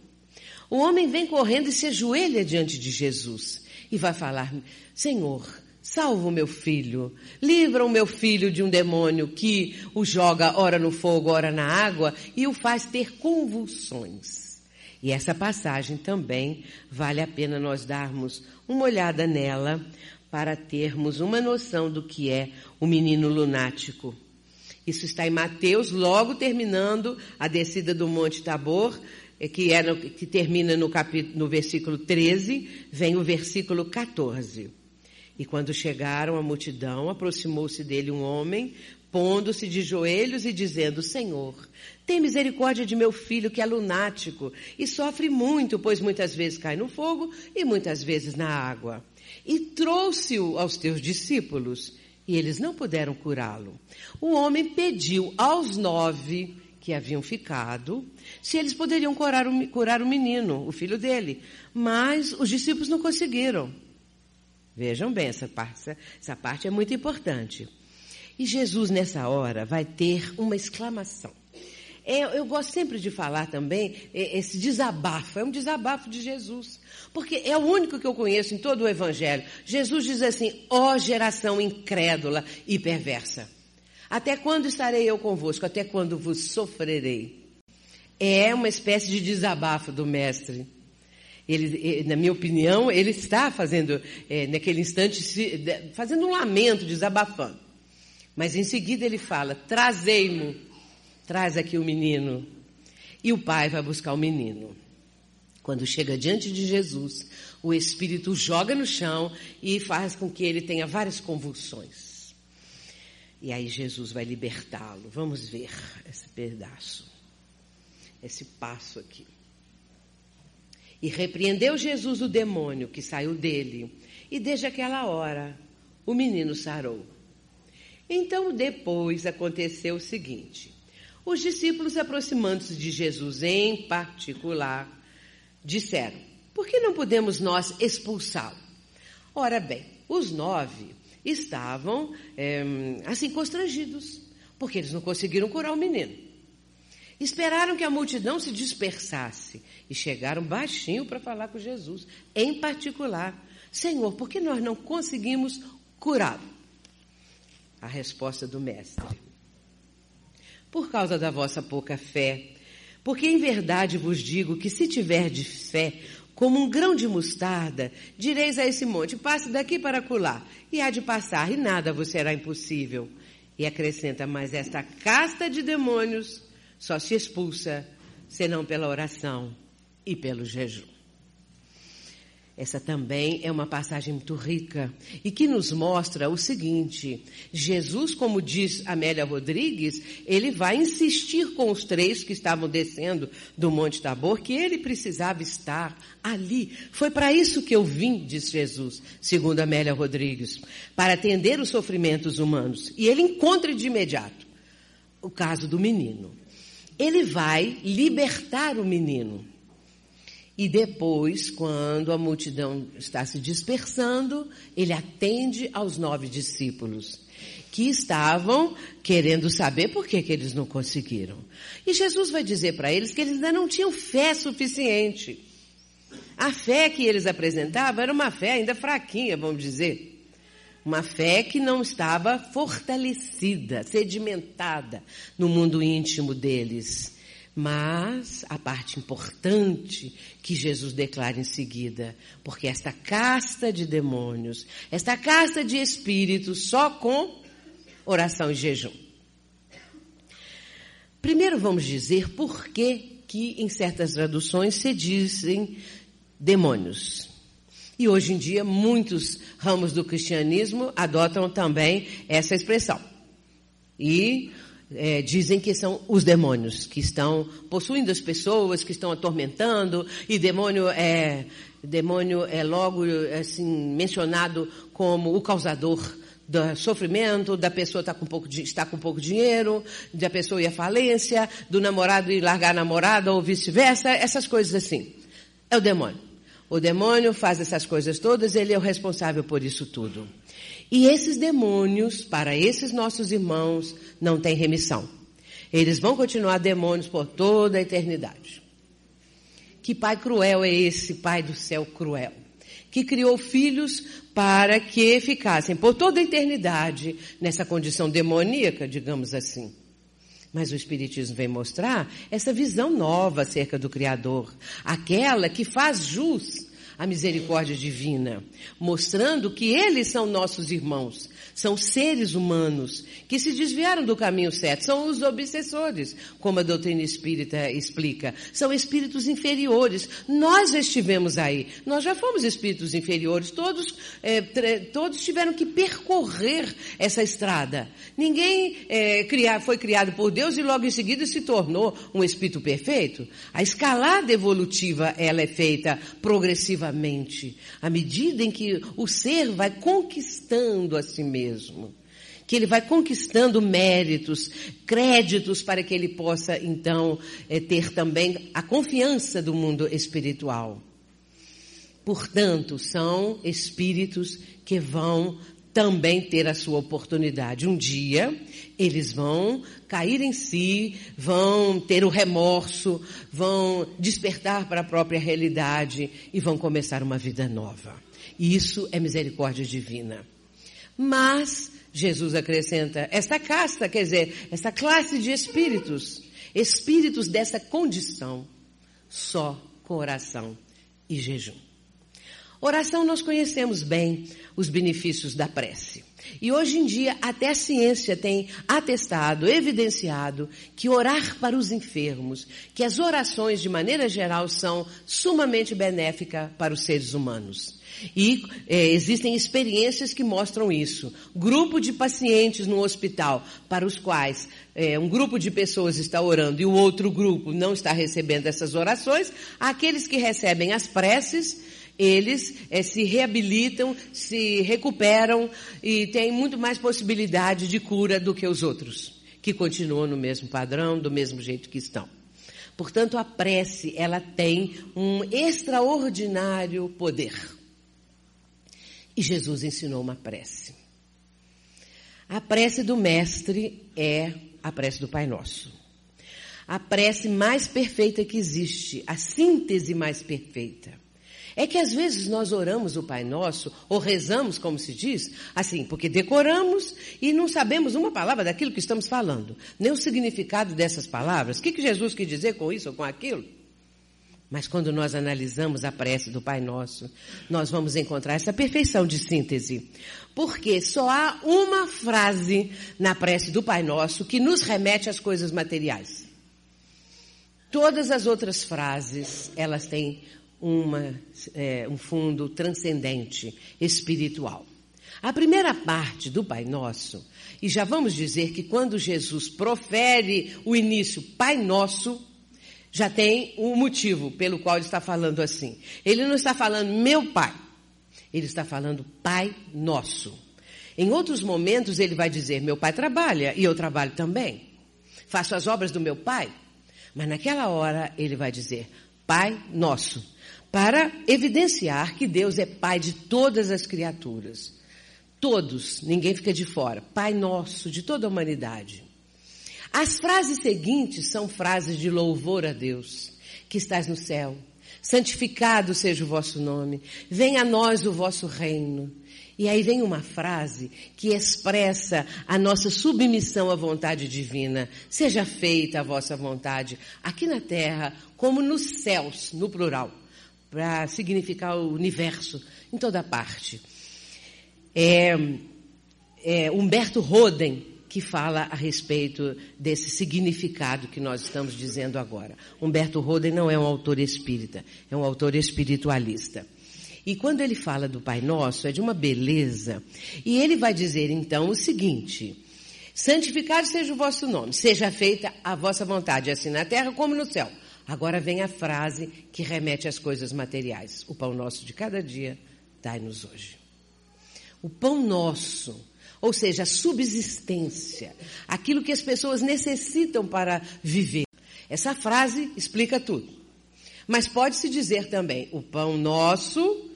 O homem vem correndo e se ajoelha diante de Jesus e vai falar: Senhor, salva o meu filho, livra o meu filho de um demônio que o joga ora no fogo, ora na água e o faz ter convulsões. E essa passagem também vale a pena nós darmos uma olhada nela para termos uma noção do que é o menino lunático. Isso está em Mateus, logo terminando a descida do Monte Tabor, é, que, é no, que termina no, capítulo, no versículo 13, vem o versículo 14. E quando chegaram a multidão, aproximou-se dele um homem, pondo-se de joelhos e dizendo: Senhor, tem misericórdia de meu filho que é lunático e sofre muito, pois muitas vezes cai no fogo e muitas vezes na água. E trouxe-o aos teus discípulos e eles não puderam curá-lo. O homem pediu aos nove que haviam ficado se eles poderiam curar o, curar o menino, o filho dele. Mas os discípulos não conseguiram. Vejam bem, essa parte, essa parte é muito importante. E Jesus, nessa hora, vai ter uma exclamação. É, eu gosto sempre de falar também é, esse desabafo, é um desabafo de Jesus. Porque é o único que eu conheço em todo o Evangelho. Jesus diz assim: ó oh, geração incrédula e perversa. Até quando estarei eu convosco? Até quando vos sofrerei? É uma espécie de desabafo do Mestre. Ele, na minha opinião, ele está fazendo, é, naquele instante, fazendo um lamento, desabafando. Mas em seguida ele fala: Trazei-mo Traz aqui o menino. E o pai vai buscar o menino. Quando chega diante de Jesus, o espírito joga no chão e faz com que ele tenha várias convulsões. E aí Jesus vai libertá-lo. Vamos ver esse pedaço, esse passo aqui. E repreendeu Jesus o demônio que saiu dele, e desde aquela hora o menino sarou. Então depois aconteceu o seguinte: os discípulos, aproximando-se de Jesus em particular, disseram: Por que não podemos nós expulsá-lo? Ora bem, os nove estavam é, assim constrangidos, porque eles não conseguiram curar o menino. Esperaram que a multidão se dispersasse e chegaram baixinho para falar com Jesus, em particular: Senhor, por que nós não conseguimos curá-lo? A resposta do mestre: por causa da vossa pouca fé. Porque em verdade vos digo que se tiverdes fé, como um grão de mostarda, direis a esse monte, passe daqui para acolá, e há de passar, e nada vos será impossível. E acrescenta, mas esta casta de demônios só se expulsa, senão pela oração e pelo jejum. Essa também é uma passagem muito rica e que nos mostra o seguinte: Jesus, como diz Amélia Rodrigues, ele vai insistir com os três que estavam descendo do Monte Tabor que ele precisava estar ali. Foi para isso que eu vim, diz Jesus, segundo Amélia Rodrigues, para atender os sofrimentos humanos. E ele encontra de imediato o caso do menino. Ele vai libertar o menino. E depois, quando a multidão está se dispersando, ele atende aos nove discípulos que estavam querendo saber por que, que eles não conseguiram. E Jesus vai dizer para eles que eles ainda não tinham fé suficiente. A fé que eles apresentavam era uma fé ainda fraquinha, vamos dizer. Uma fé que não estava fortalecida, sedimentada no mundo íntimo deles. Mas a parte importante que Jesus declara em seguida, porque esta casta de demônios, esta casta de espíritos, só com oração e jejum. Primeiro vamos dizer por que, que em certas traduções se dizem demônios. E hoje em dia muitos ramos do cristianismo adotam também essa expressão. E é, dizem que são os demônios que estão possuindo as pessoas, que estão atormentando, e demônio é, demônio é logo assim mencionado como o causador do sofrimento, da pessoa tá com pouco estar com pouco dinheiro, da pessoa ir à falência, do namorado ir largar a namorada ou vice-versa, essas coisas assim. É o demônio. O demônio faz essas coisas todas, ele é o responsável por isso tudo. E esses demônios, para esses nossos irmãos, não têm remissão. Eles vão continuar demônios por toda a eternidade. Que pai cruel é esse, pai do céu cruel? Que criou filhos para que ficassem por toda a eternidade nessa condição demoníaca, digamos assim. Mas o Espiritismo vem mostrar essa visão nova acerca do Criador, aquela que faz jus a misericórdia divina, mostrando que eles são nossos irmãos, são seres humanos que se desviaram do caminho certo, são os obsessores, como a doutrina espírita explica. São espíritos inferiores. Nós já estivemos aí, nós já fomos espíritos inferiores, todos, é, todos tiveram que percorrer essa estrada. Ninguém é, criar, foi criado por Deus e logo em seguida se tornou um espírito perfeito. A escalada evolutiva, ela é feita progressivamente, à medida em que o ser vai conquistando a si mesmo mesmo. Que ele vai conquistando méritos, créditos para que ele possa, então, é, ter também a confiança do mundo espiritual. Portanto, são espíritos que vão também ter a sua oportunidade. Um dia, eles vão cair em si, vão ter o remorso, vão despertar para a própria realidade e vão começar uma vida nova. Isso é misericórdia divina. Mas, Jesus acrescenta, esta casta, quer dizer, esta classe de espíritos, espíritos dessa condição, só com oração e jejum. Oração nós conhecemos bem os benefícios da prece. E hoje em dia até a ciência tem atestado, evidenciado que orar para os enfermos, que as orações de maneira geral são sumamente benéficas para os seres humanos. E é, existem experiências que mostram isso. Grupo de pacientes no hospital para os quais é, um grupo de pessoas está orando e o outro grupo não está recebendo essas orações, aqueles que recebem as preces, eles é, se reabilitam, se recuperam e têm muito mais possibilidade de cura do que os outros, que continuam no mesmo padrão, do mesmo jeito que estão. Portanto, a prece, ela tem um extraordinário poder. E Jesus ensinou uma prece. A prece do Mestre é a prece do Pai Nosso. A prece mais perfeita que existe, a síntese mais perfeita. É que às vezes nós oramos o Pai Nosso, ou rezamos, como se diz, assim, porque decoramos e não sabemos uma palavra daquilo que estamos falando, nem o significado dessas palavras. O que, que Jesus quis dizer com isso ou com aquilo? Mas quando nós analisamos a prece do Pai Nosso, nós vamos encontrar essa perfeição de síntese. Porque só há uma frase na prece do Pai Nosso que nos remete às coisas materiais. Todas as outras frases, elas têm uma, é, um fundo transcendente, espiritual. A primeira parte do Pai Nosso, e já vamos dizer que quando Jesus profere o início Pai Nosso, já tem um motivo pelo qual ele está falando assim. Ele não está falando meu Pai, ele está falando Pai Nosso. Em outros momentos ele vai dizer meu Pai trabalha e eu trabalho também. Faço as obras do meu Pai. Mas naquela hora ele vai dizer Pai Nosso, para evidenciar que Deus é Pai de todas as criaturas. Todos, ninguém fica de fora. Pai nosso, de toda a humanidade. As frases seguintes são frases de louvor a Deus, que estás no céu. Santificado seja o vosso nome. Venha a nós o vosso reino. E aí vem uma frase que expressa a nossa submissão à vontade divina. Seja feita a vossa vontade, aqui na terra, como nos céus, no plural, para significar o universo, em toda parte. É, é Humberto Roden que fala a respeito desse significado que nós estamos dizendo agora. Humberto Roden não é um autor espírita, é um autor espiritualista. E quando ele fala do Pai Nosso, é de uma beleza. E ele vai dizer então o seguinte: Santificado seja o vosso nome, seja feita a vossa vontade, assim na terra como no céu. Agora vem a frase que remete às coisas materiais: O pão nosso de cada dia, dai-nos hoje o pão nosso, ou seja, a subsistência, aquilo que as pessoas necessitam para viver. Essa frase explica tudo. Mas pode-se dizer também o pão nosso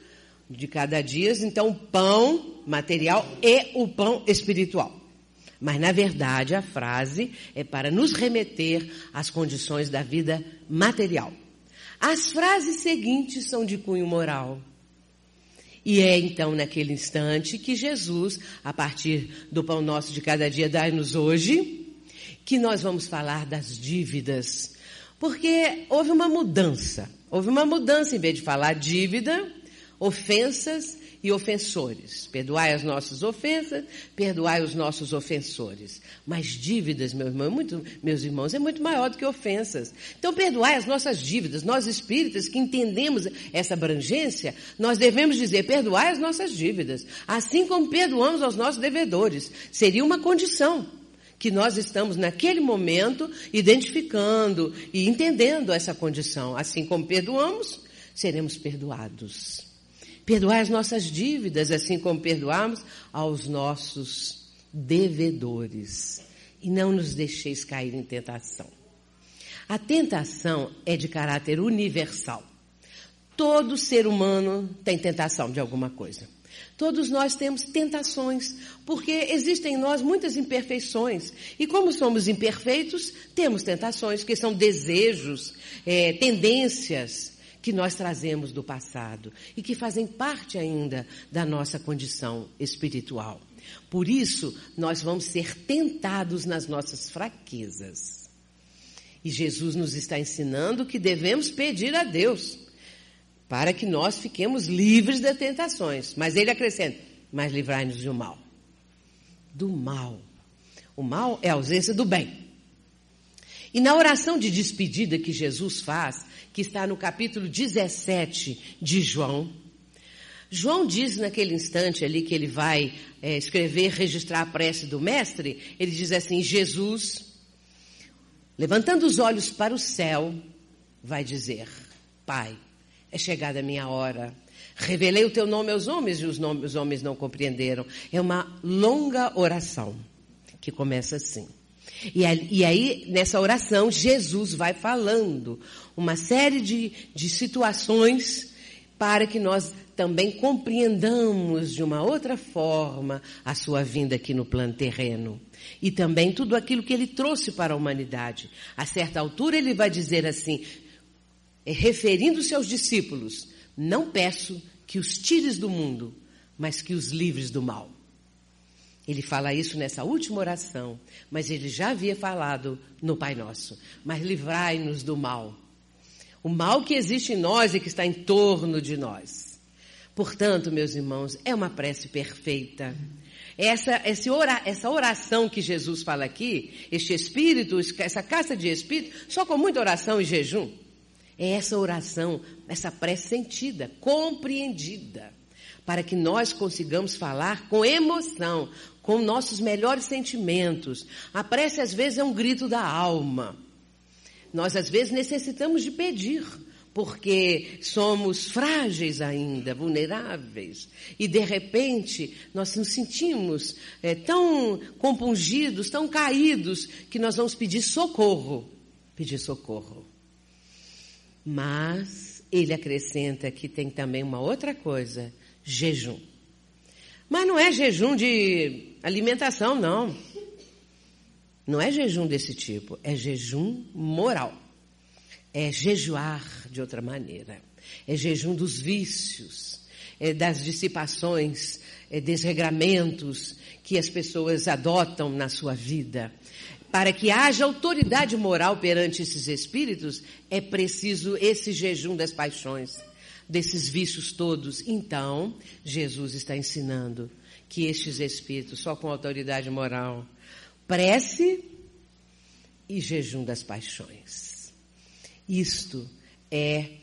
de cada dia, então o pão material e o pão espiritual. Mas na verdade a frase é para nos remeter às condições da vida material. As frases seguintes são de cunho moral. E é então naquele instante que Jesus, a partir do pão nosso de cada dia, dai-nos hoje, que nós vamos falar das dívidas. Porque houve uma mudança. Houve uma mudança, em vez de falar dívida, ofensas e ofensores. Perdoai as nossas ofensas, perdoai os nossos ofensores. Mas dívidas, meu irmão, é muito, meus irmãos, é muito maior do que ofensas. Então, perdoai as nossas dívidas. Nós espíritas que entendemos essa abrangência, nós devemos dizer: perdoai as nossas dívidas, assim como perdoamos aos nossos devedores. Seria uma condição que nós estamos naquele momento identificando e entendendo essa condição. Assim como perdoamos, seremos perdoados. Perdoar as nossas dívidas, assim como perdoamos aos nossos devedores. E não nos deixeis cair em tentação. A tentação é de caráter universal. Todo ser humano tem tentação de alguma coisa. Todos nós temos tentações, porque existem em nós muitas imperfeições. E como somos imperfeitos, temos tentações, que são desejos, é, tendências, que nós trazemos do passado e que fazem parte ainda da nossa condição espiritual. Por isso, nós vamos ser tentados nas nossas fraquezas. E Jesus nos está ensinando que devemos pedir a Deus para que nós fiquemos livres das tentações. Mas ele acrescenta: mas livrai-nos do mal. Do mal. O mal é a ausência do bem. E na oração de despedida que Jesus faz, que está no capítulo 17 de João. João diz naquele instante ali que ele vai é, escrever, registrar a prece do Mestre, ele diz assim: Jesus, levantando os olhos para o céu, vai dizer: Pai, é chegada a minha hora. Revelei o teu nome aos homens e os, nomes, os homens não compreenderam. É uma longa oração que começa assim. E, aí, nessa oração, Jesus vai falando uma série de, de situações para que nós também compreendamos de uma outra forma a sua vinda aqui no plano terreno. E também tudo aquilo que ele trouxe para a humanidade. A certa altura ele vai dizer assim, eh, referindo-se aos discípulos, não peço que os tires do mundo, mas que os livres do mal. Ele fala isso nessa última oração, mas ele já havia falado no Pai Nosso. Mas livrai-nos do mal. O mal que existe em nós e que está em torno de nós. Portanto, meus irmãos, é uma prece perfeita. Essa, essa oração que Jesus fala aqui, este espírito, essa caça de espírito, só com muita oração e jejum. É essa oração, essa prece sentida, compreendida, para que nós consigamos falar com emoção, com nossos melhores sentimentos. A prece às vezes é um grito da alma. Nós às vezes necessitamos de pedir, porque somos frágeis ainda, vulneráveis. E de repente nós nos sentimos é, tão compungidos, tão caídos, que nós vamos pedir socorro. Pedir socorro. Mas ele acrescenta que tem também uma outra coisa: jejum. Mas não é jejum de alimentação, não. Não é jejum desse tipo, é jejum moral. É jejuar de outra maneira. É jejum dos vícios, é das dissipações, é desregramentos que as pessoas adotam na sua vida. Para que haja autoridade moral perante esses espíritos, é preciso esse jejum das paixões, desses vícios todos. Então, Jesus está ensinando que estes espíritos, só com autoridade moral, prece e jejum das paixões. Isto é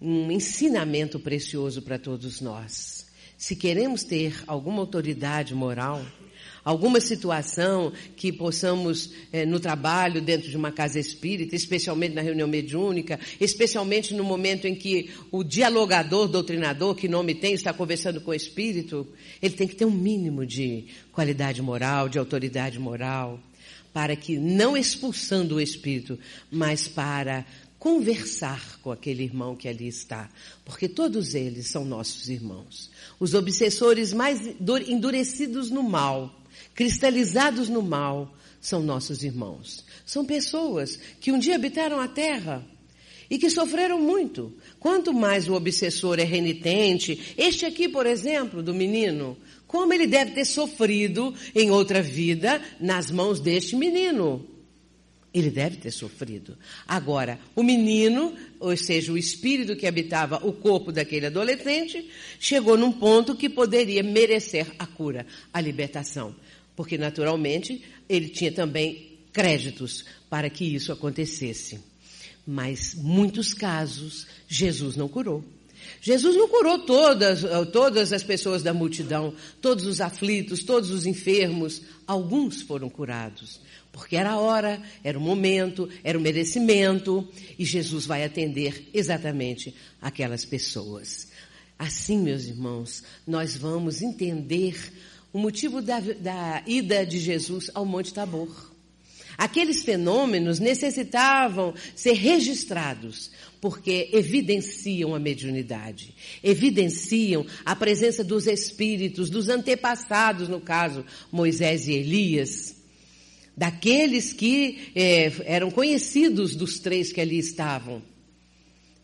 um ensinamento precioso para todos nós. Se queremos ter alguma autoridade moral, alguma situação que possamos, eh, no trabalho, dentro de uma casa espírita, especialmente na reunião mediúnica, especialmente no momento em que o dialogador, doutrinador, que nome tem, está conversando com o espírito, ele tem que ter um mínimo de qualidade moral, de autoridade moral, para que, não expulsando o espírito, mas para conversar com aquele irmão que ali está, porque todos eles são nossos irmãos. Os obsessores mais endurecidos no mal, cristalizados no mal, são nossos irmãos. São pessoas que um dia habitaram a terra e que sofreram muito. Quanto mais o obsessor é renitente, este aqui, por exemplo, do menino, como ele deve ter sofrido em outra vida nas mãos deste menino. Ele deve ter sofrido. Agora, o menino, ou seja, o espírito que habitava o corpo daquele adolescente, chegou num ponto que poderia merecer a cura, a libertação porque naturalmente ele tinha também créditos para que isso acontecesse. Mas muitos casos Jesus não curou. Jesus não curou todas, todas as pessoas da multidão, todos os aflitos, todos os enfermos. Alguns foram curados, porque era a hora, era o momento, era o merecimento, e Jesus vai atender exatamente aquelas pessoas. Assim, meus irmãos, nós vamos entender o motivo da, da ida de Jesus ao Monte Tabor. Aqueles fenômenos necessitavam ser registrados, porque evidenciam a mediunidade, evidenciam a presença dos espíritos, dos antepassados, no caso, Moisés e Elias, daqueles que é, eram conhecidos dos três que ali estavam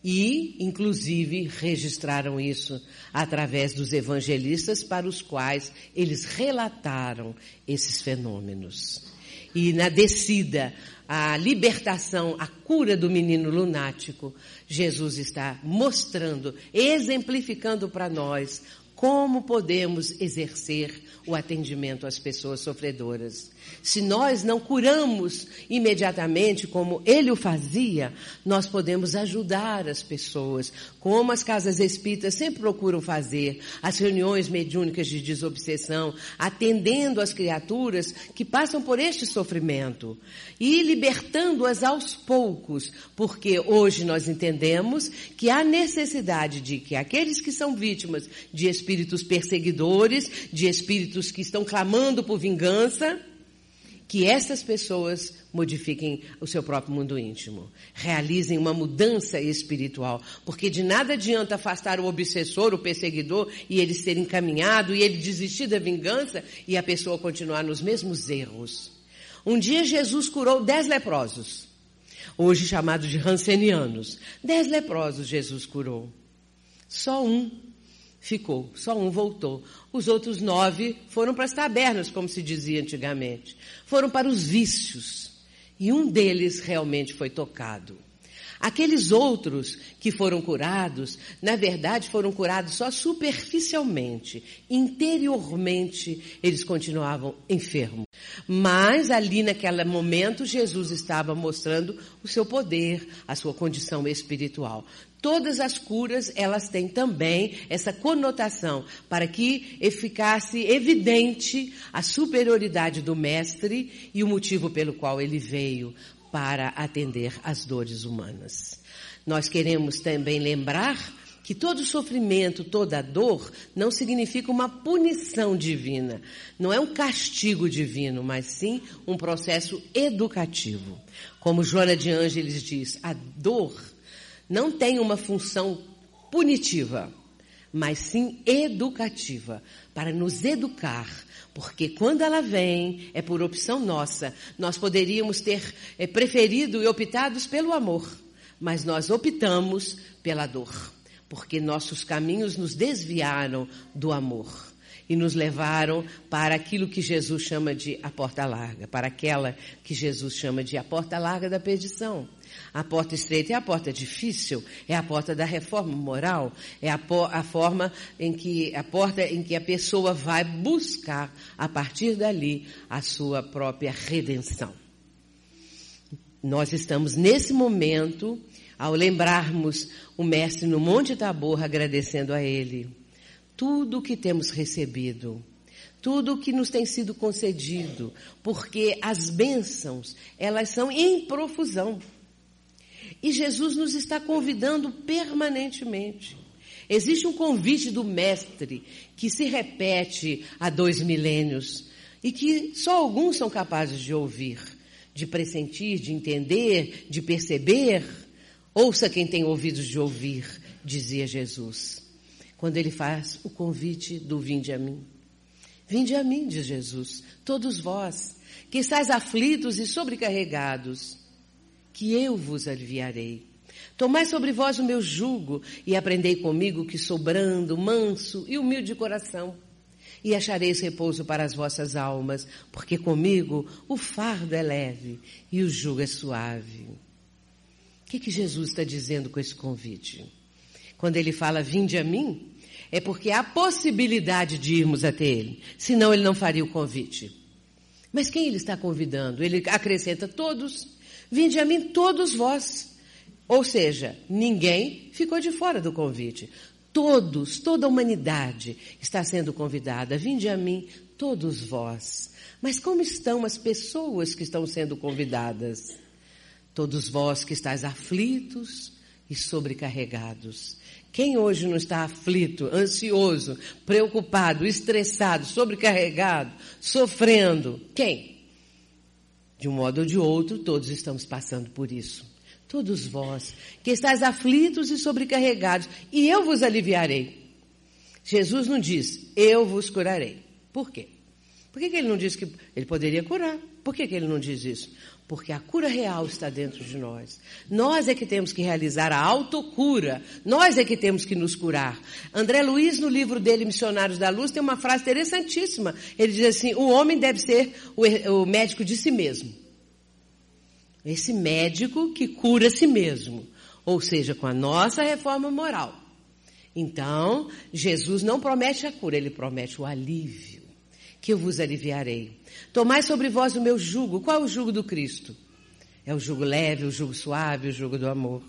e, inclusive, registraram isso através dos evangelistas para os quais eles relataram esses fenômenos. E na descida, a libertação, a cura do menino lunático, Jesus está mostrando, exemplificando para nós como podemos exercer o atendimento às pessoas sofredoras. Se nós não curamos imediatamente como ele o fazia, nós podemos ajudar as pessoas, como as casas espíritas sempre procuram fazer, as reuniões mediúnicas de desobsessão, atendendo as criaturas que passam por este sofrimento e libertando-as aos poucos, porque hoje nós entendemos que há necessidade de que aqueles que são vítimas de espíritos perseguidores, de espíritos que estão clamando por vingança, que essas pessoas modifiquem o seu próprio mundo íntimo, realizem uma mudança espiritual, porque de nada adianta afastar o obsessor, o perseguidor, e ele ser encaminhado, e ele desistir da vingança, e a pessoa continuar nos mesmos erros. Um dia Jesus curou dez leprosos, hoje chamados de rancenianos. Dez leprosos Jesus curou. Só um ficou, só um voltou. Os outros nove foram para as tabernas, como se dizia antigamente. Foram para os vícios. E um deles realmente foi tocado. Aqueles outros que foram curados, na verdade, foram curados só superficialmente. Interiormente, eles continuavam enfermos. Mas ali naquele momento, Jesus estava mostrando o seu poder, a sua condição espiritual. Todas as curas, elas têm também essa conotação para que ficasse evidente a superioridade do mestre e o motivo pelo qual ele veio para atender às dores humanas. Nós queremos também lembrar que todo sofrimento, toda dor, não significa uma punição divina. Não é um castigo divino, mas sim um processo educativo. Como Joana de Ângeles diz, a dor não tem uma função punitiva, mas sim educativa, para nos educar. Porque quando ela vem, é por opção nossa. Nós poderíamos ter é, preferido e optados pelo amor, mas nós optamos pela dor porque nossos caminhos nos desviaram do amor e nos levaram para aquilo que Jesus chama de a porta larga, para aquela que Jesus chama de a porta larga da perdição. A porta estreita é a porta difícil, é a porta da reforma moral, é a, a forma em que a porta em que a pessoa vai buscar a partir dali a sua própria redenção. Nós estamos nesse momento ao lembrarmos o Mestre no Monte Tabor agradecendo a Ele tudo o que temos recebido, tudo o que nos tem sido concedido, porque as bênçãos, elas são em profusão. E Jesus nos está convidando permanentemente. Existe um convite do Mestre que se repete há dois milênios e que só alguns são capazes de ouvir, de pressentir, de entender, de perceber. Ouça quem tem ouvidos de ouvir, dizia Jesus, quando ele faz o convite do vinde a mim. Vinde a mim, diz Jesus, todos vós, que estáis aflitos e sobrecarregados, que eu vos aliviarei. Tomai sobre vós o meu jugo e aprendei comigo que sou brando, manso e humilde de coração. E achareis repouso para as vossas almas, porque comigo o fardo é leve e o jugo é suave. O que, que Jesus está dizendo com esse convite? Quando ele fala, vinde a mim, é porque há possibilidade de irmos até ele. Senão ele não faria o convite. Mas quem ele está convidando? Ele acrescenta todos. Vinde a mim todos vós. Ou seja, ninguém ficou de fora do convite. Todos, toda a humanidade está sendo convidada. Vinde a mim todos vós. Mas como estão as pessoas que estão sendo convidadas? Todos vós que estáis aflitos e sobrecarregados. Quem hoje não está aflito, ansioso, preocupado, estressado, sobrecarregado, sofrendo? Quem? De um modo ou de outro, todos estamos passando por isso. Todos vós que estáis aflitos e sobrecarregados, e eu vos aliviarei. Jesus não diz, eu vos curarei. Por quê? Por que, que ele não diz que ele poderia curar? Por que, que ele não diz isso? Porque a cura real está dentro de nós. Nós é que temos que realizar a autocura. Nós é que temos que nos curar. André Luiz, no livro dele, Missionários da Luz, tem uma frase interessantíssima. Ele diz assim: o homem deve ser o, médico de si mesmo. Esse médico que cura a si mesmo. Ou seja, com a nossa reforma moral. Então, Jesus não promete a cura, ele promete o alívio que eu vos aliviarei. Tomai sobre vós o meu jugo. Qual é o jugo do Cristo? É o jugo leve, o jugo suave, o jugo do amor.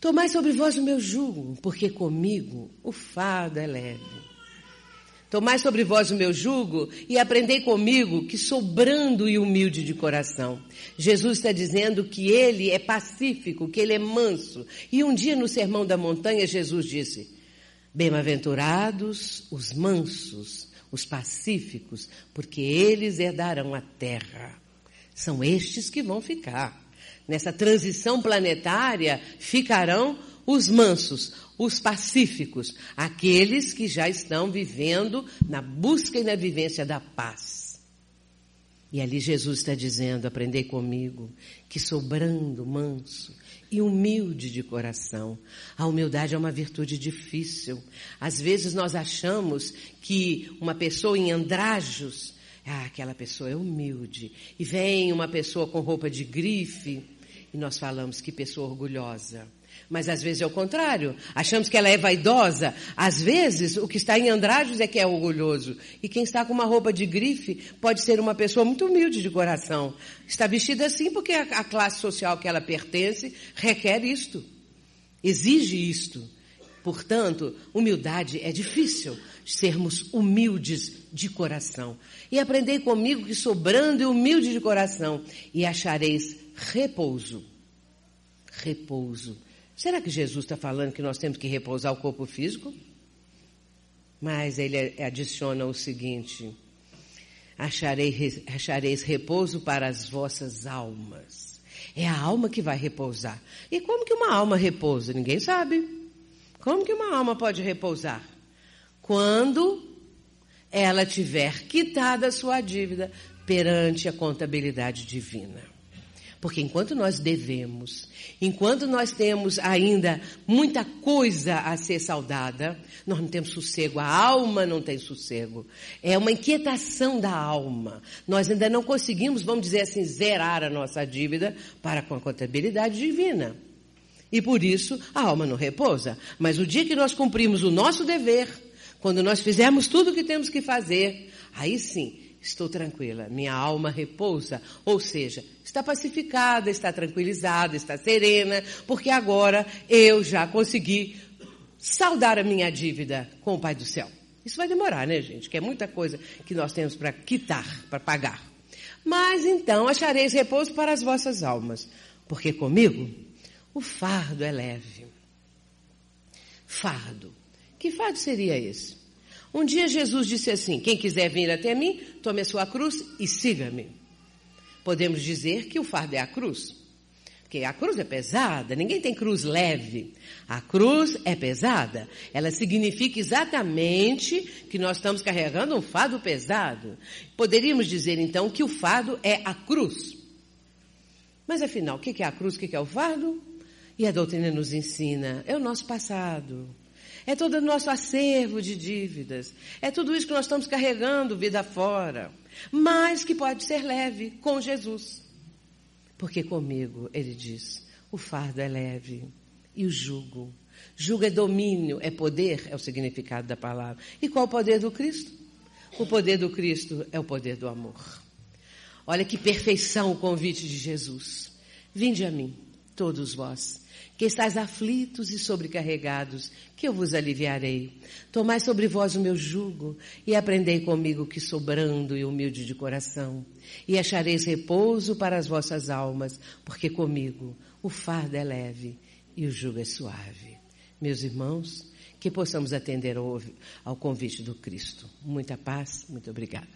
Tomai sobre vós o meu jugo, porque comigo o fardo é leve. Tomai sobre vós o meu jugo e aprendei comigo que sou brando e humilde de coração. Jesus está dizendo que ele é pacífico, que ele é manso. E um dia no Sermão da Montanha, Jesus disse: Bem-aventurados os mansos, os pacíficos, porque eles herdarão a terra. São estes que vão ficar. Nessa transição planetária ficarão os mansos, os pacíficos, aqueles que já estão vivendo na busca e na vivência da paz. E ali Jesus está dizendo: aprendei comigo, que sou brando, manso e humilde de coração. A humildade é uma virtude difícil. Às vezes nós achamos que uma pessoa em andrajos, ah, aquela pessoa é humilde. E vem uma pessoa com roupa de grife e nós falamos que pessoa orgulhosa. Mas às vezes é o contrário. Achamos que ela é vaidosa. Às vezes, o que está em Andrajos é que é orgulhoso. E quem está com uma roupa de grife pode ser uma pessoa muito humilde de coração. Está vestida assim porque a, classe social que ela pertence requer isto. Exige isto. Portanto, humildade é difícil. Sermos humildes de coração. E aprendei comigo que sou brando e humilde de coração. E achareis repouso. Repouso Será que Jesus está falando que nós temos que repousar o corpo físico? Mas ele adiciona o seguinte: achareis, achareis repouso para as vossas almas. É a alma que vai repousar. E como que uma alma repousa? Ninguém sabe. Como que uma alma pode repousar? Quando ela tiver quitada a sua dívida perante a contabilidade divina. Porque enquanto nós devemos, enquanto nós temos ainda muita coisa a ser saudada, nós não temos sossego. A alma não tem sossego. É uma inquietação da alma. Nós ainda não conseguimos, vamos dizer assim, zerar a nossa dívida para com a contabilidade divina. E por isso a alma não repousa. Mas o dia que nós cumprimos o nosso dever, quando nós fizermos tudo o que temos que fazer, aí sim estou tranquila, minha alma repousa, ou seja, está pacificada, está tranquilizada, está serena, porque agora eu já consegui saldar a minha dívida com o Pai do Céu. Isso vai demorar, né, gente? Que é muita coisa que nós temos para quitar, para pagar. Mas então achareis repouso para as vossas almas, porque comigo o fardo é leve. Fardo. Que fardo seria esse? Um dia Jesus disse assim: Quem quiser vir até mim, tome a sua cruz e siga-me. Podemos dizer que o fardo é a cruz. Porque a cruz é pesada, ninguém tem cruz leve. A cruz é pesada. Ela significa exatamente que nós estamos carregando um fardo pesado. Poderíamos dizer então que o fardo é a cruz. Mas afinal, o que é a cruz, o que é o fardo? E a doutrina nos ensina, é o nosso passado. É todo o nosso acervo de dívidas. É tudo isso que nós estamos carregando vida fora. Mas que pode ser leve com Jesus. Porque comigo, ele diz, o fardo é leve e o jugo. Jugo é domínio, é poder, é o significado da palavra. E qual o poder do Cristo? O poder do Cristo é o poder do amor. Olha que perfeição o convite de Jesus. Vinde a mim, todos vós que estáis aflitos e sobrecarregados, que eu vos aliviarei. Tomai sobre vós o meu jugo e aprendei comigo que sou brando e humilde de coração, e achareis repouso para as vossas almas, porque comigo o fardo é leve e o jugo é suave. Meus irmãos, que possamos atender ao, ao convite do Cristo. Muita paz, muito obrigada.